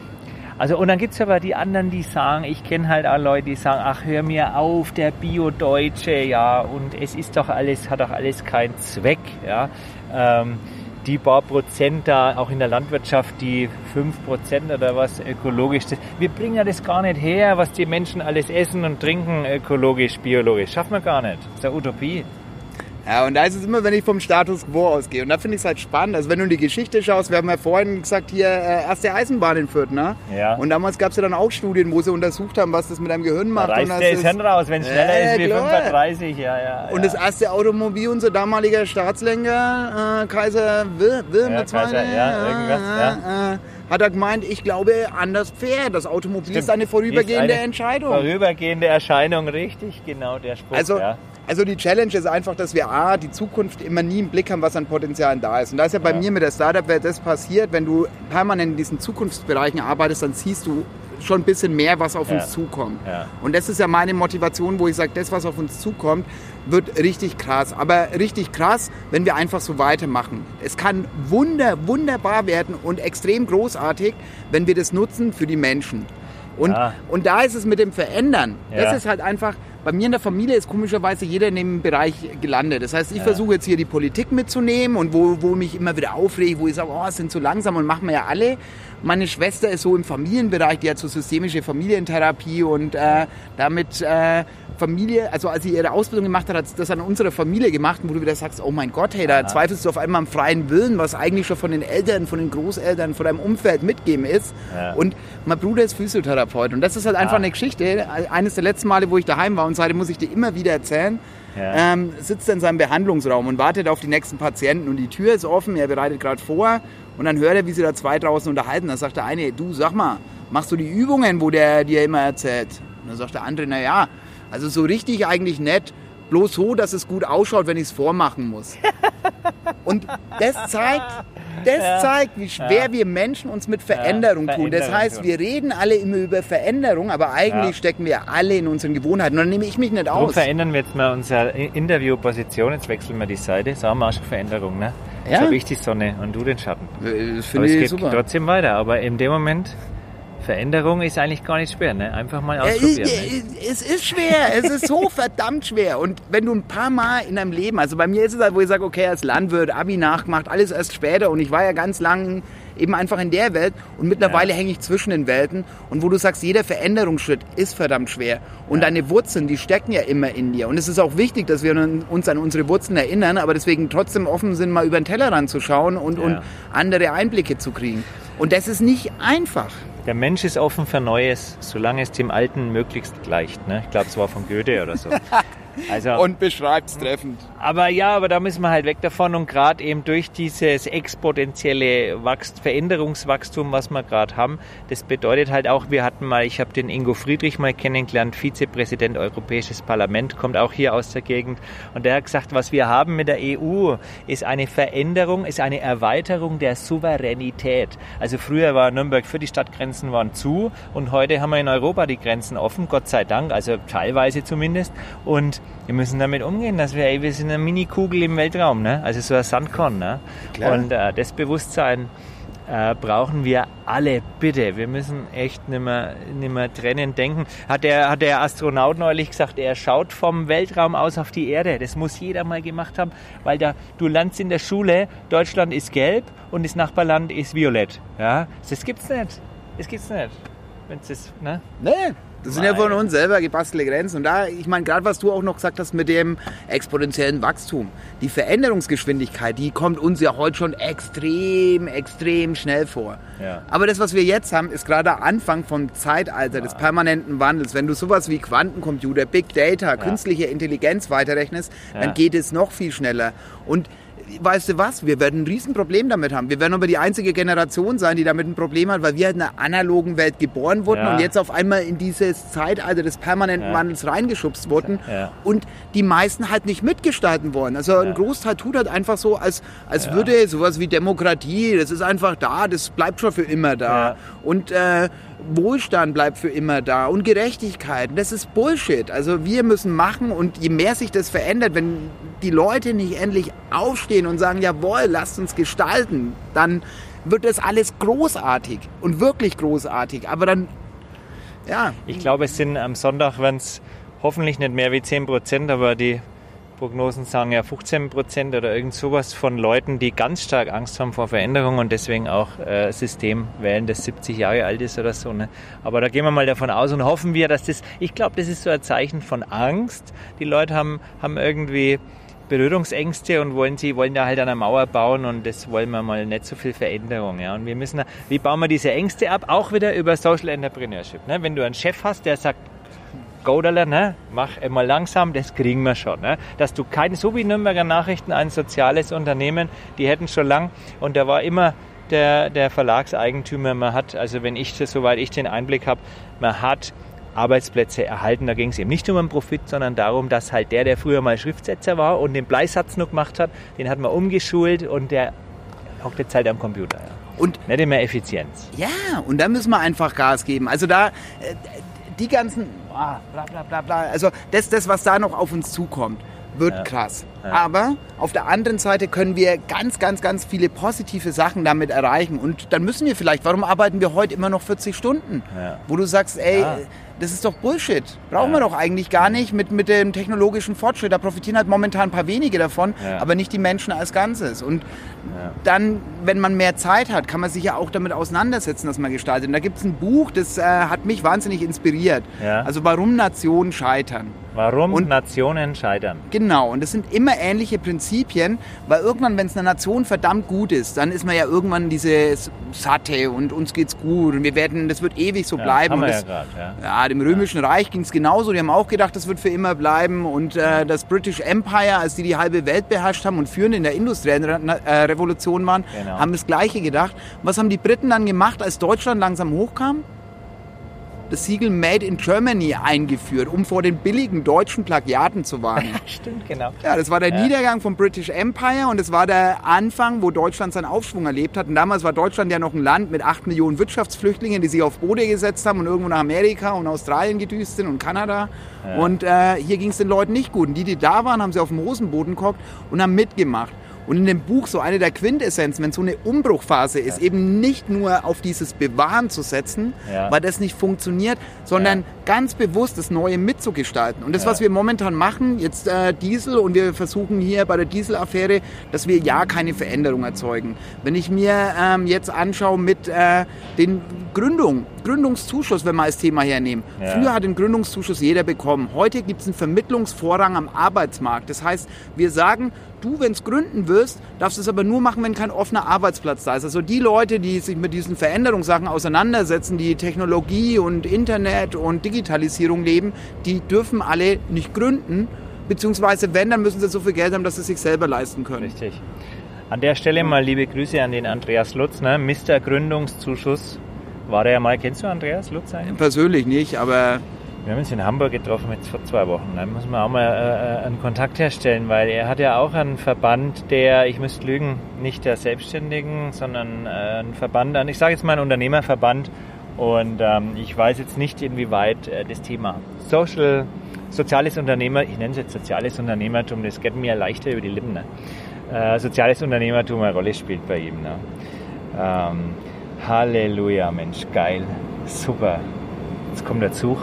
also und dann gibt es aber die anderen, die sagen, ich kenne halt auch Leute, die sagen, ach hör mir auf, der Bio-Deutsche, ja, und es ist doch alles, hat doch alles keinen Zweck, ja. Ähm, die paar Prozent da, auch in der Landwirtschaft, die 5% oder was ökologisch, das, wir bringen ja das gar nicht her, was die Menschen alles essen und trinken, ökologisch, biologisch. Schaffen wir gar nicht. Das ist eine Utopie. Ja, und da ist es immer, wenn ich vom Status quo ausgehe. Und da finde ich es halt spannend. Also wenn du in die Geschichte schaust, wir haben ja vorhin gesagt, hier äh, erste Eisenbahn in Fürth, ne? Ja. Und damals gab es ja dann auch Studien, wo sie untersucht haben, was das mit deinem Gehirn Da macht. reißt und der das Hirn raus, wenn es schneller Ja, ist wie klar. 35, ja, ja. und ja. das erste Automobil, unser damaliger Staatslenker, äh, Kaiser Wil- Wilhelm Ja, II., ja, irgendwas, äh, äh, hat er gemeint, ich glaube an das Pferd. Das Automobil ist Stimmt. eine vorübergehende Ist eine Entscheidung. Vorübergehende Erscheinung, richtig, genau der Spruch. Also ja. Also die Challenge ist einfach, dass wir A, die Zukunft immer nie im Blick haben, was an Potenzialen da ist. Und da ist ja bei Ja. mir mit der Startup-Welt das passiert, wenn du permanent in diesen Zukunftsbereichen arbeitest, dann siehst du schon ein bisschen mehr, was auf Ja. uns zukommt. Ja. Und das ist ja meine Motivation, wo ich sage, das, was auf uns zukommt, wird richtig krass. Aber richtig krass, wenn wir einfach so weitermachen. Es kann wunder, wunderbar werden und extrem großartig, wenn wir das nutzen für die Menschen. Und, und da ist es mit dem Verändern. Das ist halt einfach, bei mir in der Familie ist komischerweise jeder in dem Bereich gelandet. Das heißt, ich Ja. versuche jetzt hier die Politik mitzunehmen und wo, wo mich immer wieder aufregt, wo ich sage, oh, es sind zu langsam und machen wir ja alle. Meine Schwester ist so im Familienbereich, die hat so systemische Familientherapie und äh, damit äh, Familie, also als sie ihre Ausbildung gemacht hat, hat sie das an unserer Familie gemacht, wo du wieder sagst, oh mein Gott, hey, da Aha. zweifelst du auf einmal am freien Willen, was eigentlich schon von den Eltern, von den Großeltern, von deinem Umfeld mitgeben ist. Ja. Und mein Bruder ist Physiotherapeut und das ist halt einfach Ah. eine Geschichte. Eines der letzten Male, wo ich daheim war und seitdem muss ich dir immer wieder erzählen, Ja. ähm, sitzt er in seinem Behandlungsraum und wartet auf die nächsten Patienten und die Tür ist offen, er bereitet gerade vor und dann hört er, wie sie da zwei draußen unterhalten. Dann sagt der eine, du sag mal, machst du die Übungen, wo der dir immer erzählt? Und dann sagt der andere, na ja, also so richtig eigentlich nett, bloß so, dass es gut ausschaut, wenn ich es vormachen muss. Und das zeigt, das Ja. zeigt, wie schwer wir Menschen uns mit Veränderung tun. Das heißt, wir reden alle immer über Veränderung, aber eigentlich Ja. stecken wir alle in unseren Gewohnheiten. Und dann nehme ich mich nicht Darum aus. verändern wir jetzt mal unsere Interviewposition. Jetzt wechseln wir die Seite. Sagen wir auch schon Veränderung, ne? Jetzt Ja. habe ich die Sonne und du den Schatten. Das Aber finde es ich geht super. trotzdem weiter. Aber in dem Moment, Veränderung ist eigentlich gar nicht schwer, ne? Einfach mal ausprobieren. es, ne? es ist schwer, es ist so verdammt schwer. Und wenn du ein paar Mal in deinem Leben, also bei mir ist es halt, wo ich sage, okay, als Landwirt, Abi nachgemacht, alles erst später und ich war ja ganz lang eben einfach in der Welt und mittlerweile Ja. hänge ich zwischen den Welten und wo du sagst, jeder Veränderungsschritt ist verdammt schwer und Ja. deine Wurzeln, die stecken ja immer in dir und es ist auch wichtig, dass wir uns an unsere Wurzeln erinnern, aber deswegen trotzdem offen sind, mal über den Tellerrand zu schauen und, und Ja. andere Einblicke zu kriegen. Und das ist nicht einfach. Der Mensch ist offen für Neues, solange es dem Alten möglichst gleicht. Ne? Ich glaube, es war von Goethe oder so. Also, Und beschreibt es treffend. aber ja, aber da müssen wir halt weg davon und gerade eben durch dieses exponentielle Wachst Veränderungswachstum, was wir gerade haben, das bedeutet halt auch, wir hatten mal, ich habe den Ingo Friedrich mal kennengelernt, Vizepräsident Europäisches Parlament, kommt auch hier aus der Gegend und der hat gesagt, was wir haben mit der EU ist eine Veränderung, ist eine Erweiterung der Souveränität. Also früher war Nürnberg für die Stadtgrenzen waren zu und heute haben wir in Europa die Grenzen offen, Gott sei Dank, also teilweise zumindest und wir müssen damit umgehen, dass wir, ey, wir sind eine Mini-Kugel im Weltraum, ne? also so ein Sandkorn. Ne? Klar. Und äh, das Bewusstsein äh, brauchen wir alle, bitte. Wir müssen echt nimmer, nimmer trennen denken. Hat der, hat der Astronaut neulich gesagt, er schaut vom Weltraum aus auf die Erde. Das muss jeder mal gemacht haben, weil da, du landest in der Schule, Deutschland ist gelb und das Nachbarland ist violett. Ja? Das gibt's nicht. Das gibt's nicht. Wenn's das, ne? Nee, das sind ja von uns selber gebastelte Grenzen. Und da, ich meine, gerade was du auch noch gesagt hast mit dem exponentiellen Wachstum. Die Veränderungsgeschwindigkeit, die kommt uns ja heute schon extrem, extrem schnell vor. Ja. Aber das, was wir jetzt haben, ist gerade der Anfang vom Zeitalter des permanenten Wandels. Wenn du sowas wie Quantencomputer, Big Data, künstliche Intelligenz weiterrechnest, dann geht es noch viel schneller. Und weißt du was? Wir werden ein Riesenproblem damit haben. Wir werden aber die einzige Generation sein, die damit ein Problem hat, weil wir halt in einer analogen Welt geboren wurden Ja. und jetzt auf einmal in dieses Zeitalter des permanenten Ja. Wandels reingeschubst wurden Ja. und die meisten halt nicht mitgestalten wollen. Also ein. Großteil tut halt einfach so, als, als würde sowas wie Demokratie, das ist einfach da, das bleibt schon für immer da. Und äh, Wohlstand bleibt für immer da und Gerechtigkeit. Das ist Bullshit. Also wir müssen machen und je mehr sich das verändert, wenn die Leute nicht endlich aufstehen und sagen, jawohl, lasst uns gestalten, dann wird das alles großartig und wirklich großartig. Aber dann, ja, Ich glaube, es sind am Sonntag, wenn es hoffentlich nicht mehr wie 10 Prozent, aber die Prognosen sagen ja 15 Prozent oder irgend sowas von Leuten, die ganz stark Angst haben vor Veränderung und deswegen auch äh, System wählen, das 70 Jahre alt ist oder so. Ne? Aber da gehen wir mal davon aus und hoffen wir, dass das, ich glaube, das ist so ein Zeichen von Angst. Die Leute haben, haben irgendwie Berührungsängste und wollen sie wollen da halt eine Mauer bauen und das wollen wir mal nicht so viel Veränderung. Ja? Und wir müssen, wie bauen wir diese Ängste ab? Auch wieder über Social Entrepreneurship. Ne? Wenn du einen Chef hast, der sagt, Goderler, ne? mach immer langsam, das kriegen wir schon. Ne? Dass du kein, so wie Nürnberger Nachrichten, ein soziales Unternehmen, die hätten schon lang und da war immer der, der Verlagseigentümer, man hat, also wenn ich das, soweit ich den Einblick habe, man hat Arbeitsplätze erhalten. Da ging es eben nicht um den Profit, sondern darum, dass halt der, der früher mal Schriftsetzer war und den Bleisatz noch gemacht hat, den hat man umgeschult und der hockt jetzt halt am Computer. Ja. Und nicht mehr Effizienz. Ja, und da müssen wir einfach Gas geben. Also da, äh, die ganzen, ah, bla bla bla bla, also das, das, was da noch auf uns zukommt wird ja. krass. Ja. Aber auf der anderen Seite können wir ganz, ganz, ganz viele positive Sachen damit erreichen. Und dann müssen wir vielleicht, warum arbeiten wir heute immer noch 40 Stunden? Ja. Wo du sagst, ey, das ist doch Bullshit. Brauchen wir doch eigentlich gar nicht mit, mit dem technologischen Fortschritt. Da profitieren halt momentan ein paar wenige davon, aber nicht die Menschen als Ganzes. Und dann, wenn man mehr Zeit hat, kann man sich ja auch damit auseinandersetzen, dass man gestaltet. Und da gibt es ein Buch, das äh, hat mich wahnsinnig inspiriert. Also warum Nationen scheitern. Warum und, Nationen scheitern. Genau, und das sind immer ähnliche Prinzipien, weil irgendwann, wenn es einer Nation verdammt gut ist, dann ist man ja irgendwann dieses Satte und uns geht's gut und wir werden, das wird ewig so ja, bleiben. Haben wir das, ja, grad, ja. ja, dem Römischen ja. Reich ging es genauso, die haben auch gedacht, das wird für immer bleiben und äh, das British Empire, als die die halbe Welt beherrscht haben und führend in der industriellen Re äh, Revolution waren, genau. haben das Gleiche gedacht. Was haben die Briten dann gemacht, als Deutschland langsam hochkam? Das Siegel Made in Germany eingeführt, um vor den billigen deutschen Plagiaten zu warnen. Stimmt, genau. Ja, das war der ja. Niedergang vom British Empire und es war der Anfang, wo Deutschland seinen Aufschwung erlebt hat. Und damals war Deutschland ja noch ein Land mit 8 Millionen Wirtschaftsflüchtlingen, die sich auf Boote gesetzt haben und irgendwo nach Amerika und Australien gedüst sind und Kanada. Ja. Und äh, hier ging es den Leuten nicht gut. Und die, die da waren, haben sie auf dem Hosenboden geguckt und haben mitgemacht. Und in dem Buch so eine der Quintessenzen, wenn so eine Umbruchphase ist, ja. eben nicht nur auf dieses Bewahren zu setzen, ja. weil das nicht funktioniert, sondern ja. ganz bewusst das Neue mitzugestalten. Und das, was wir momentan machen, jetzt äh, Diesel und wir versuchen hier bei der Dieselaffäre, dass wir ja keine Veränderung erzeugen. Wenn ich mir ähm, jetzt anschaue mit äh, den Gründungen, Gründungszuschuss, wenn wir als Thema hernehmen. Früher hat den Gründungszuschuss jeder bekommen. Heute gibt es einen Vermittlungsvorrang am Arbeitsmarkt. Das heißt, wir sagen, du, wenn es gründen wirst, darfst du es aber nur machen, wenn kein offener Arbeitsplatz da ist. Also die Leute, die sich mit diesen Veränderungssachen auseinandersetzen, die Technologie und Internet und Digitalisierung leben, die dürfen alle nicht gründen. Beziehungsweise wenn, dann müssen sie so viel Geld haben, dass sie sich selber leisten können. Richtig. An der Stelle mal liebe Grüße an den Andreas Lutz, ne? Mr. Gründungszuschuss. War der ja mal, kennst du Andreas Lutz eigentlich? Persönlich nicht, aber wir haben uns in Hamburg getroffen jetzt vor zwei Wochen. Da muss man auch mal äh, einen Kontakt herstellen, weil er hat ja auch einen Verband, der, ich müsste lügen, nicht der Selbstständigen, sondern äh, ein Verband, ich sage jetzt mal ein Unternehmerverband. Und ähm, ich weiß jetzt nicht, inwieweit äh, das Thema Social, soziales Unternehmer, ich nenne es jetzt soziales Unternehmertum, das geht mir leichter über die Lippen. Ne? Äh, soziales Unternehmertum eine Rolle spielt bei ihm. Ne? Ähm, Halleluja, Mensch, geil, super. Jetzt kommt der Zug.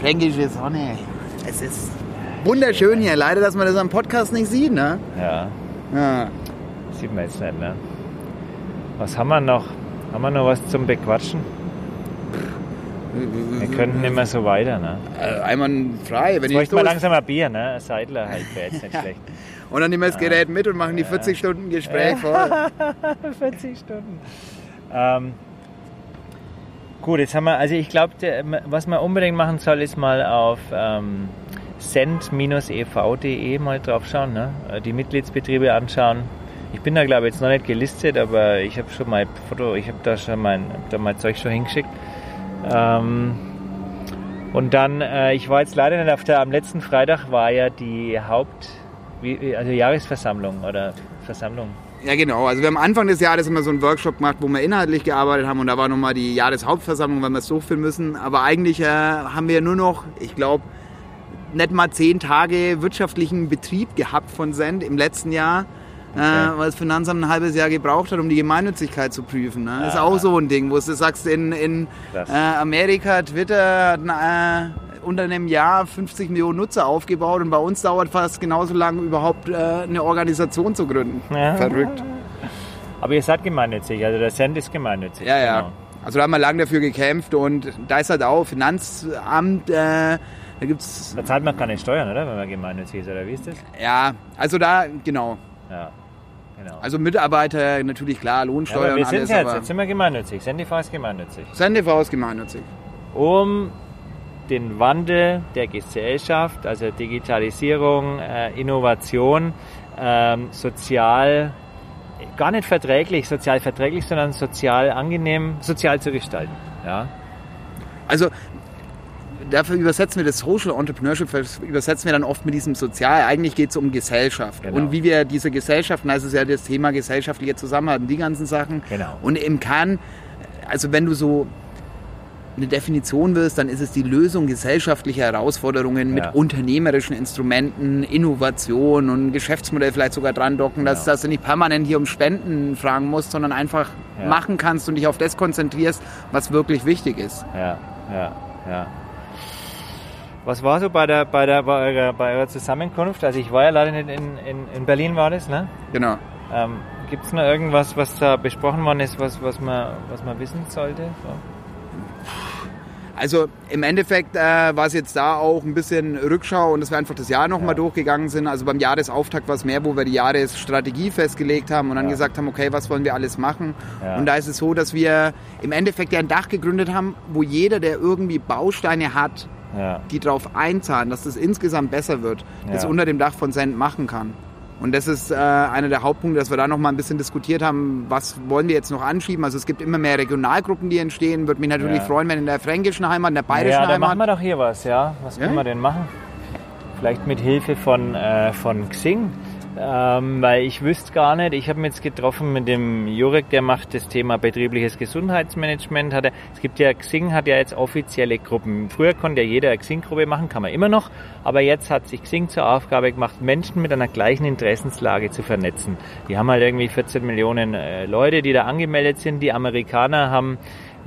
fränkische Sonne. Es ist wunderschön hier. Leider, dass man das am Podcast nicht sieht, ne? Ja. ja. Sieht man jetzt nicht, ne? Was haben wir noch? Haben wir noch was zum Bequatschen? Wir könnten immer so weiter, ne? Äh, einmal frei, wenn jetzt ich mal langsam ein Bier, ne? Ein Seidler halt wäre jetzt nicht schlecht. Und dann nehmen wir das Gerät mit und machen die 40 Stunden Gespräch voll. 40 Stunden. Ähm, Gut, jetzt haben wir, also ich glaube, was man unbedingt machen soll, ist mal auf ähm, send-ev.de mal drauf schauen, ne? Äh, die Mitgliedsbetriebe anschauen. Ich bin da glaube ich jetzt noch nicht gelistet, aber ich habe schon mal Foto, ich habe da schon mein, da mein Zeug schon hingeschickt. Ähm, und dann, äh, ich war jetzt leider nicht auf der, am letzten Freitag war ja die Haupt, also Jahresversammlung oder Versammlung ja, genau. Also wir haben Anfang des Jahres immer so einen Workshop gemacht, wo wir inhaltlich gearbeitet haben und da war nochmal die Jahreshauptversammlung, weil wir es durchführen müssen. Aber eigentlich äh, haben wir nur noch, ich glaube, nicht mal zehn Tage wirtschaftlichen Betrieb gehabt von Send im letzten Jahr. Äh, okay. Äh, weil das Finanzamt ein halbes Jahr gebraucht hat, um die Gemeinnützigkeit zu prüfen. Ne? Das ist auch so ein Ding, wo du sagst, in, in äh, Amerika, Twitter hat ein, äh, unter einem Jahr 50 Millionen Nutzer aufgebaut und bei uns dauert fast genauso lange überhaupt äh, eine Organisation zu gründen. Ja. Verrückt. Aber ihr seid gemeinnützig, also der Cent ist gemeinnützig. Ja, ja. Genau. Also da haben wir lange dafür gekämpft und da ist halt auch Finanzamt, äh, da gibt's... Da zahlt man keine Steuern, oder, wenn man gemeinnützig ist, oder wie ist das? Ja, also da, genau. Ja. Genau. Also Mitarbeiter natürlich klar, Lohnsteuer ja, aber wir und alles. Sind jetzt, jetzt sind wir gemeinnützig. SendTV ist gemeinnützig. SendTV ist gemeinnützig. Um den Wandel der Gesellschaft, also Digitalisierung, äh, Innovation, ähm, sozial gar nicht verträglich, sozial verträglich, sondern sozial angenehm, sozial zu gestalten. Ja. Also dafür übersetzen wir das Social Entrepreneurship, übersetzen wir dann oft mit diesem Sozial. Eigentlich geht es um Gesellschaft. Genau. Und wie wir diese Gesellschaft, das ist ja das Thema gesellschaftliche Zusammenhalt, die ganzen Sachen. Genau. Und im Kern, also wenn du so eine Definition willst, dann ist es die Lösung gesellschaftlicher Herausforderungen mit Ja. unternehmerischen Instrumenten, Innovation und Geschäftsmodell vielleicht sogar dran docken, dass, Genau. dass du nicht permanent hier um Spenden fragen musst, sondern einfach Ja. machen kannst und dich auf das konzentrierst, was wirklich wichtig ist. Ja, ja, ja. Was war so bei der, bei der, bei eurer, bei eurer Zusammenkunft? Also ich war ja leider nicht in, in, in Berlin war das, ne? Genau. Ähm, Gibt es noch irgendwas, was da besprochen worden ist, was, was, man, was man wissen sollte? So? Also im Endeffekt äh, war es jetzt da auch ein bisschen Rückschau und dass wir einfach das Jahr nochmal Ja. durchgegangen sind. Also beim Jahresauftakt war es mehr, wo wir die Jahresstrategie festgelegt haben und dann Ja. gesagt haben, okay, was wollen wir alles machen? Ja. Und da ist es so, dass wir im Endeffekt ja ein Dach gegründet haben, wo jeder, der irgendwie Bausteine hat, Ja, die darauf einzahlen, dass das insgesamt besser wird, das unter dem Dach von Cent machen kann. Und das ist äh, einer der Hauptpunkte, dass wir da noch mal ein bisschen diskutiert haben, was wollen wir jetzt noch anschieben. Also es gibt immer mehr Regionalgruppen, die entstehen. Würde mich natürlich Ja. freuen, wenn in der fränkischen Heimat, in der bayerischen ja da Heimat. machen wir doch hier was, ja. Was Ja? können wir denn machen? Vielleicht mit Hilfe von, äh, von Xing. Ähm, weil ich wüsste gar nicht, ich habe mich jetzt getroffen mit dem Jurek, der macht das Thema betriebliches Gesundheitsmanagement. Hat er, es gibt ja, Xing hat ja jetzt offizielle Gruppen. Früher konnte ja jeder eine Xing-Gruppe machen, kann man immer noch. Aber jetzt hat sich Xing zur Aufgabe gemacht, Menschen mit einer gleichen Interessenslage zu vernetzen. Die haben halt irgendwie 14 Millionen äh, Leute, die da angemeldet sind. Die Amerikaner haben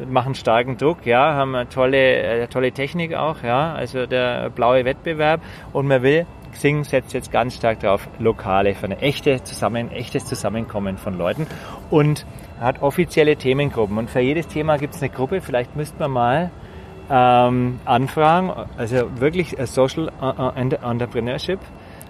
machen starken Druck, ja, haben eine tolle, äh, tolle Technik auch, ja, also der blaue Wettbewerb und man will, Xing setzt jetzt ganz stark darauf, lokale, für eine echte Zusammen, echtes Zusammenkommen von Leuten und hat offizielle Themengruppen. Und für jedes Thema gibt es eine Gruppe, vielleicht müsste man mal ähm, anfragen, also wirklich äh, Social äh, äh, Entrepreneurship.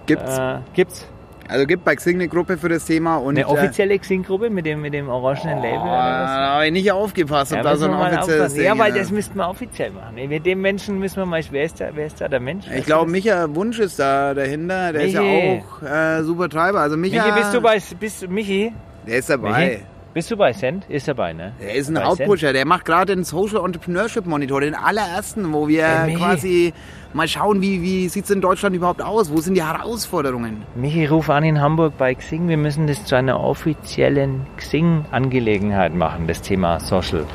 Gibt's. äh, gibt's Also gibt bei Xing eine Gruppe für das Thema. Und, eine offizielle Xing-Gruppe mit dem, mit dem orangenen äh, Label oh, oder was? da habe ich nicht aufgepasst, ob Ja, da so ein offizielles. Ding Ja, weil das müssten wir offiziell machen. Mit dem Menschen müssen wir mal, wer ist da, wer ist da der Mensch? Ich glaube, Micha Wunsch ist da dahinter. Der ist ja Michi. auch äh, super Treiber. Also Micha, Michi, bist du bei, bist, Michi? der ist dabei. Michi? Bist du bei Cent? Ist dabei, ne? Der ist ein Bei Hauptpusher, der macht gerade den Social Entrepreneurship Monitor, den allerersten, wo wir Michi. quasi mal schauen, wie, wie sieht es in Deutschland überhaupt aus? Wo sind die Herausforderungen? Michi, ruf an in Hamburg bei Xing. Wir müssen das zu einer offiziellen Xing-Angelegenheit machen, das Thema Social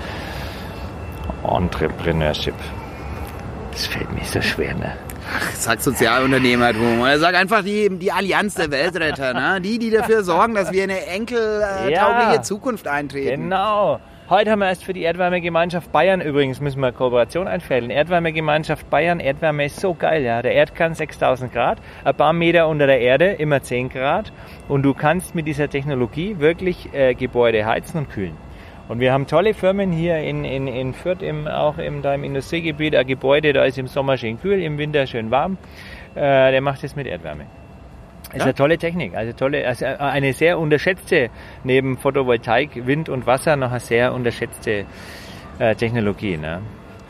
Entrepreneurship. Das fällt mir so schwer, ne? Sag Sozialunternehmertum. Oder sag einfach die, die Allianz der Weltretter, ne? Die, die dafür sorgen, dass wir in eine enkeltaugliche Ja. Zukunft eintreten. Genau. Heute haben wir erst für die Erdwärmegemeinschaft Bayern übrigens, müssen wir Kooperation einfädeln. Erdwärmegemeinschaft Bayern, Erdwärme ist so geil, ja. Der Erdkern 6000 Grad, ein paar Meter unter der Erde, immer 10 Grad. Und du kannst mit dieser Technologie wirklich äh, Gebäude heizen und kühlen. Und wir haben tolle Firmen hier in, in, in Fürth, im, auch im, da im Industriegebiet, ein Gebäude, da ist im Sommer schön kühl, im Winter schön warm. Äh, der macht das mit Erdwärme. Ist Ja? eine tolle Technik, also tolle, also eine sehr unterschätzte, neben Photovoltaik, Wind und Wasser, noch eine sehr unterschätzte äh, Technologie. Ne?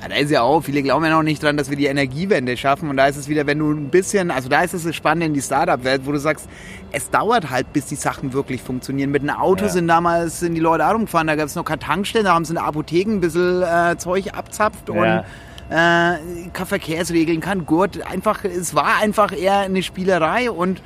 Ja, da ist ja auch, viele glauben ja noch nicht dran, dass wir die Energiewende schaffen. Und da ist es wieder, wenn du ein bisschen, also da ist es das Spannende in die Startup-Welt, wo du sagst, es dauert halt, bis die Sachen wirklich funktionieren. Mit einem Auto Ja. sind damals sind die Leute auch rumgefahren, da gab es noch keine Tankstellen, da haben sie in der Apotheke ein bisschen äh, Zeug abzapft und Ja. äh, keine Verkehrsregeln, kein Gurt. Einfach, es war einfach eher eine Spielerei und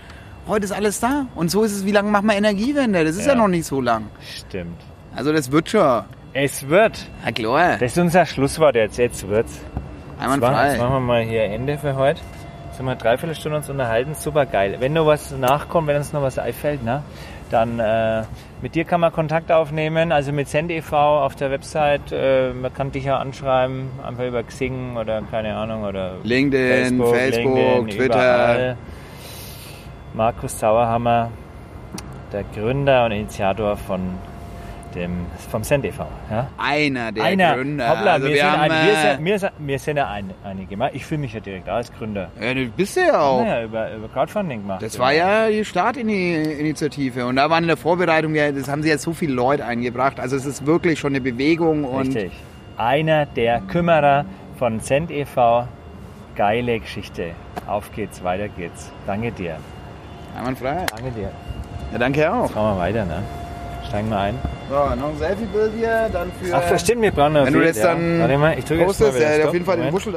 heute ist alles da. Und so ist es, wie lange machen wir Energiewende? Das ist ja, Ja. noch nicht so lang. Stimmt. Also das wird schon. Es wird. Ja klar, Das ist unser Schlusswort jetzt. Jetzt wird's. Jetzt machen, jetzt einwandfrei. machen wir mal hier Ende für heute. Jetzt haben wir dreiviertel Stunde uns unterhalten. Super geil. Wenn noch was nachkommt, wenn uns noch was einfällt, ne, dann äh, mit dir kann man Kontakt aufnehmen. Also mit SendEV auf der Website. Äh, man kann dich ja anschreiben, einfach über Xing oder keine Ahnung oder LinkedIn, Facebook, LinkedIn, Twitter. überall. Markus Sauerhammer, der Gründer und Initiator von dem, vom SendEV. Ja? Einer der Einer. Gründer. Hoppla, also wir, sind haben, ein, wir, äh, sind, wir, sind, wir sind ja ein, einige. Mal. Ich fühle mich ja direkt als Gründer. ja, du bist ja auch. Naja, über, über Crowdfunding gemacht. Das war ja die Startinitiative und da waren in der Vorbereitung, ja, das haben sie jetzt so viele Leute eingebracht. Also es ist wirklich schon eine Bewegung und Richtig. Einer der Kümmerer von Cent e.V. Geile Geschichte. Auf geht's, weiter geht's. Danke dir. Einwandfrei. Danke dir. Ja, danke auch. Machen wir weiter, ne? Steigen wir ein. So, noch ein Selfie-Bild hier, dann für... Ach, stimmt, wir brauchen Wenn du Bild, das dann Warte mal, ich drücke jetzt mal postest, wieder ja, auf jeden Fall den Moment. Wuschel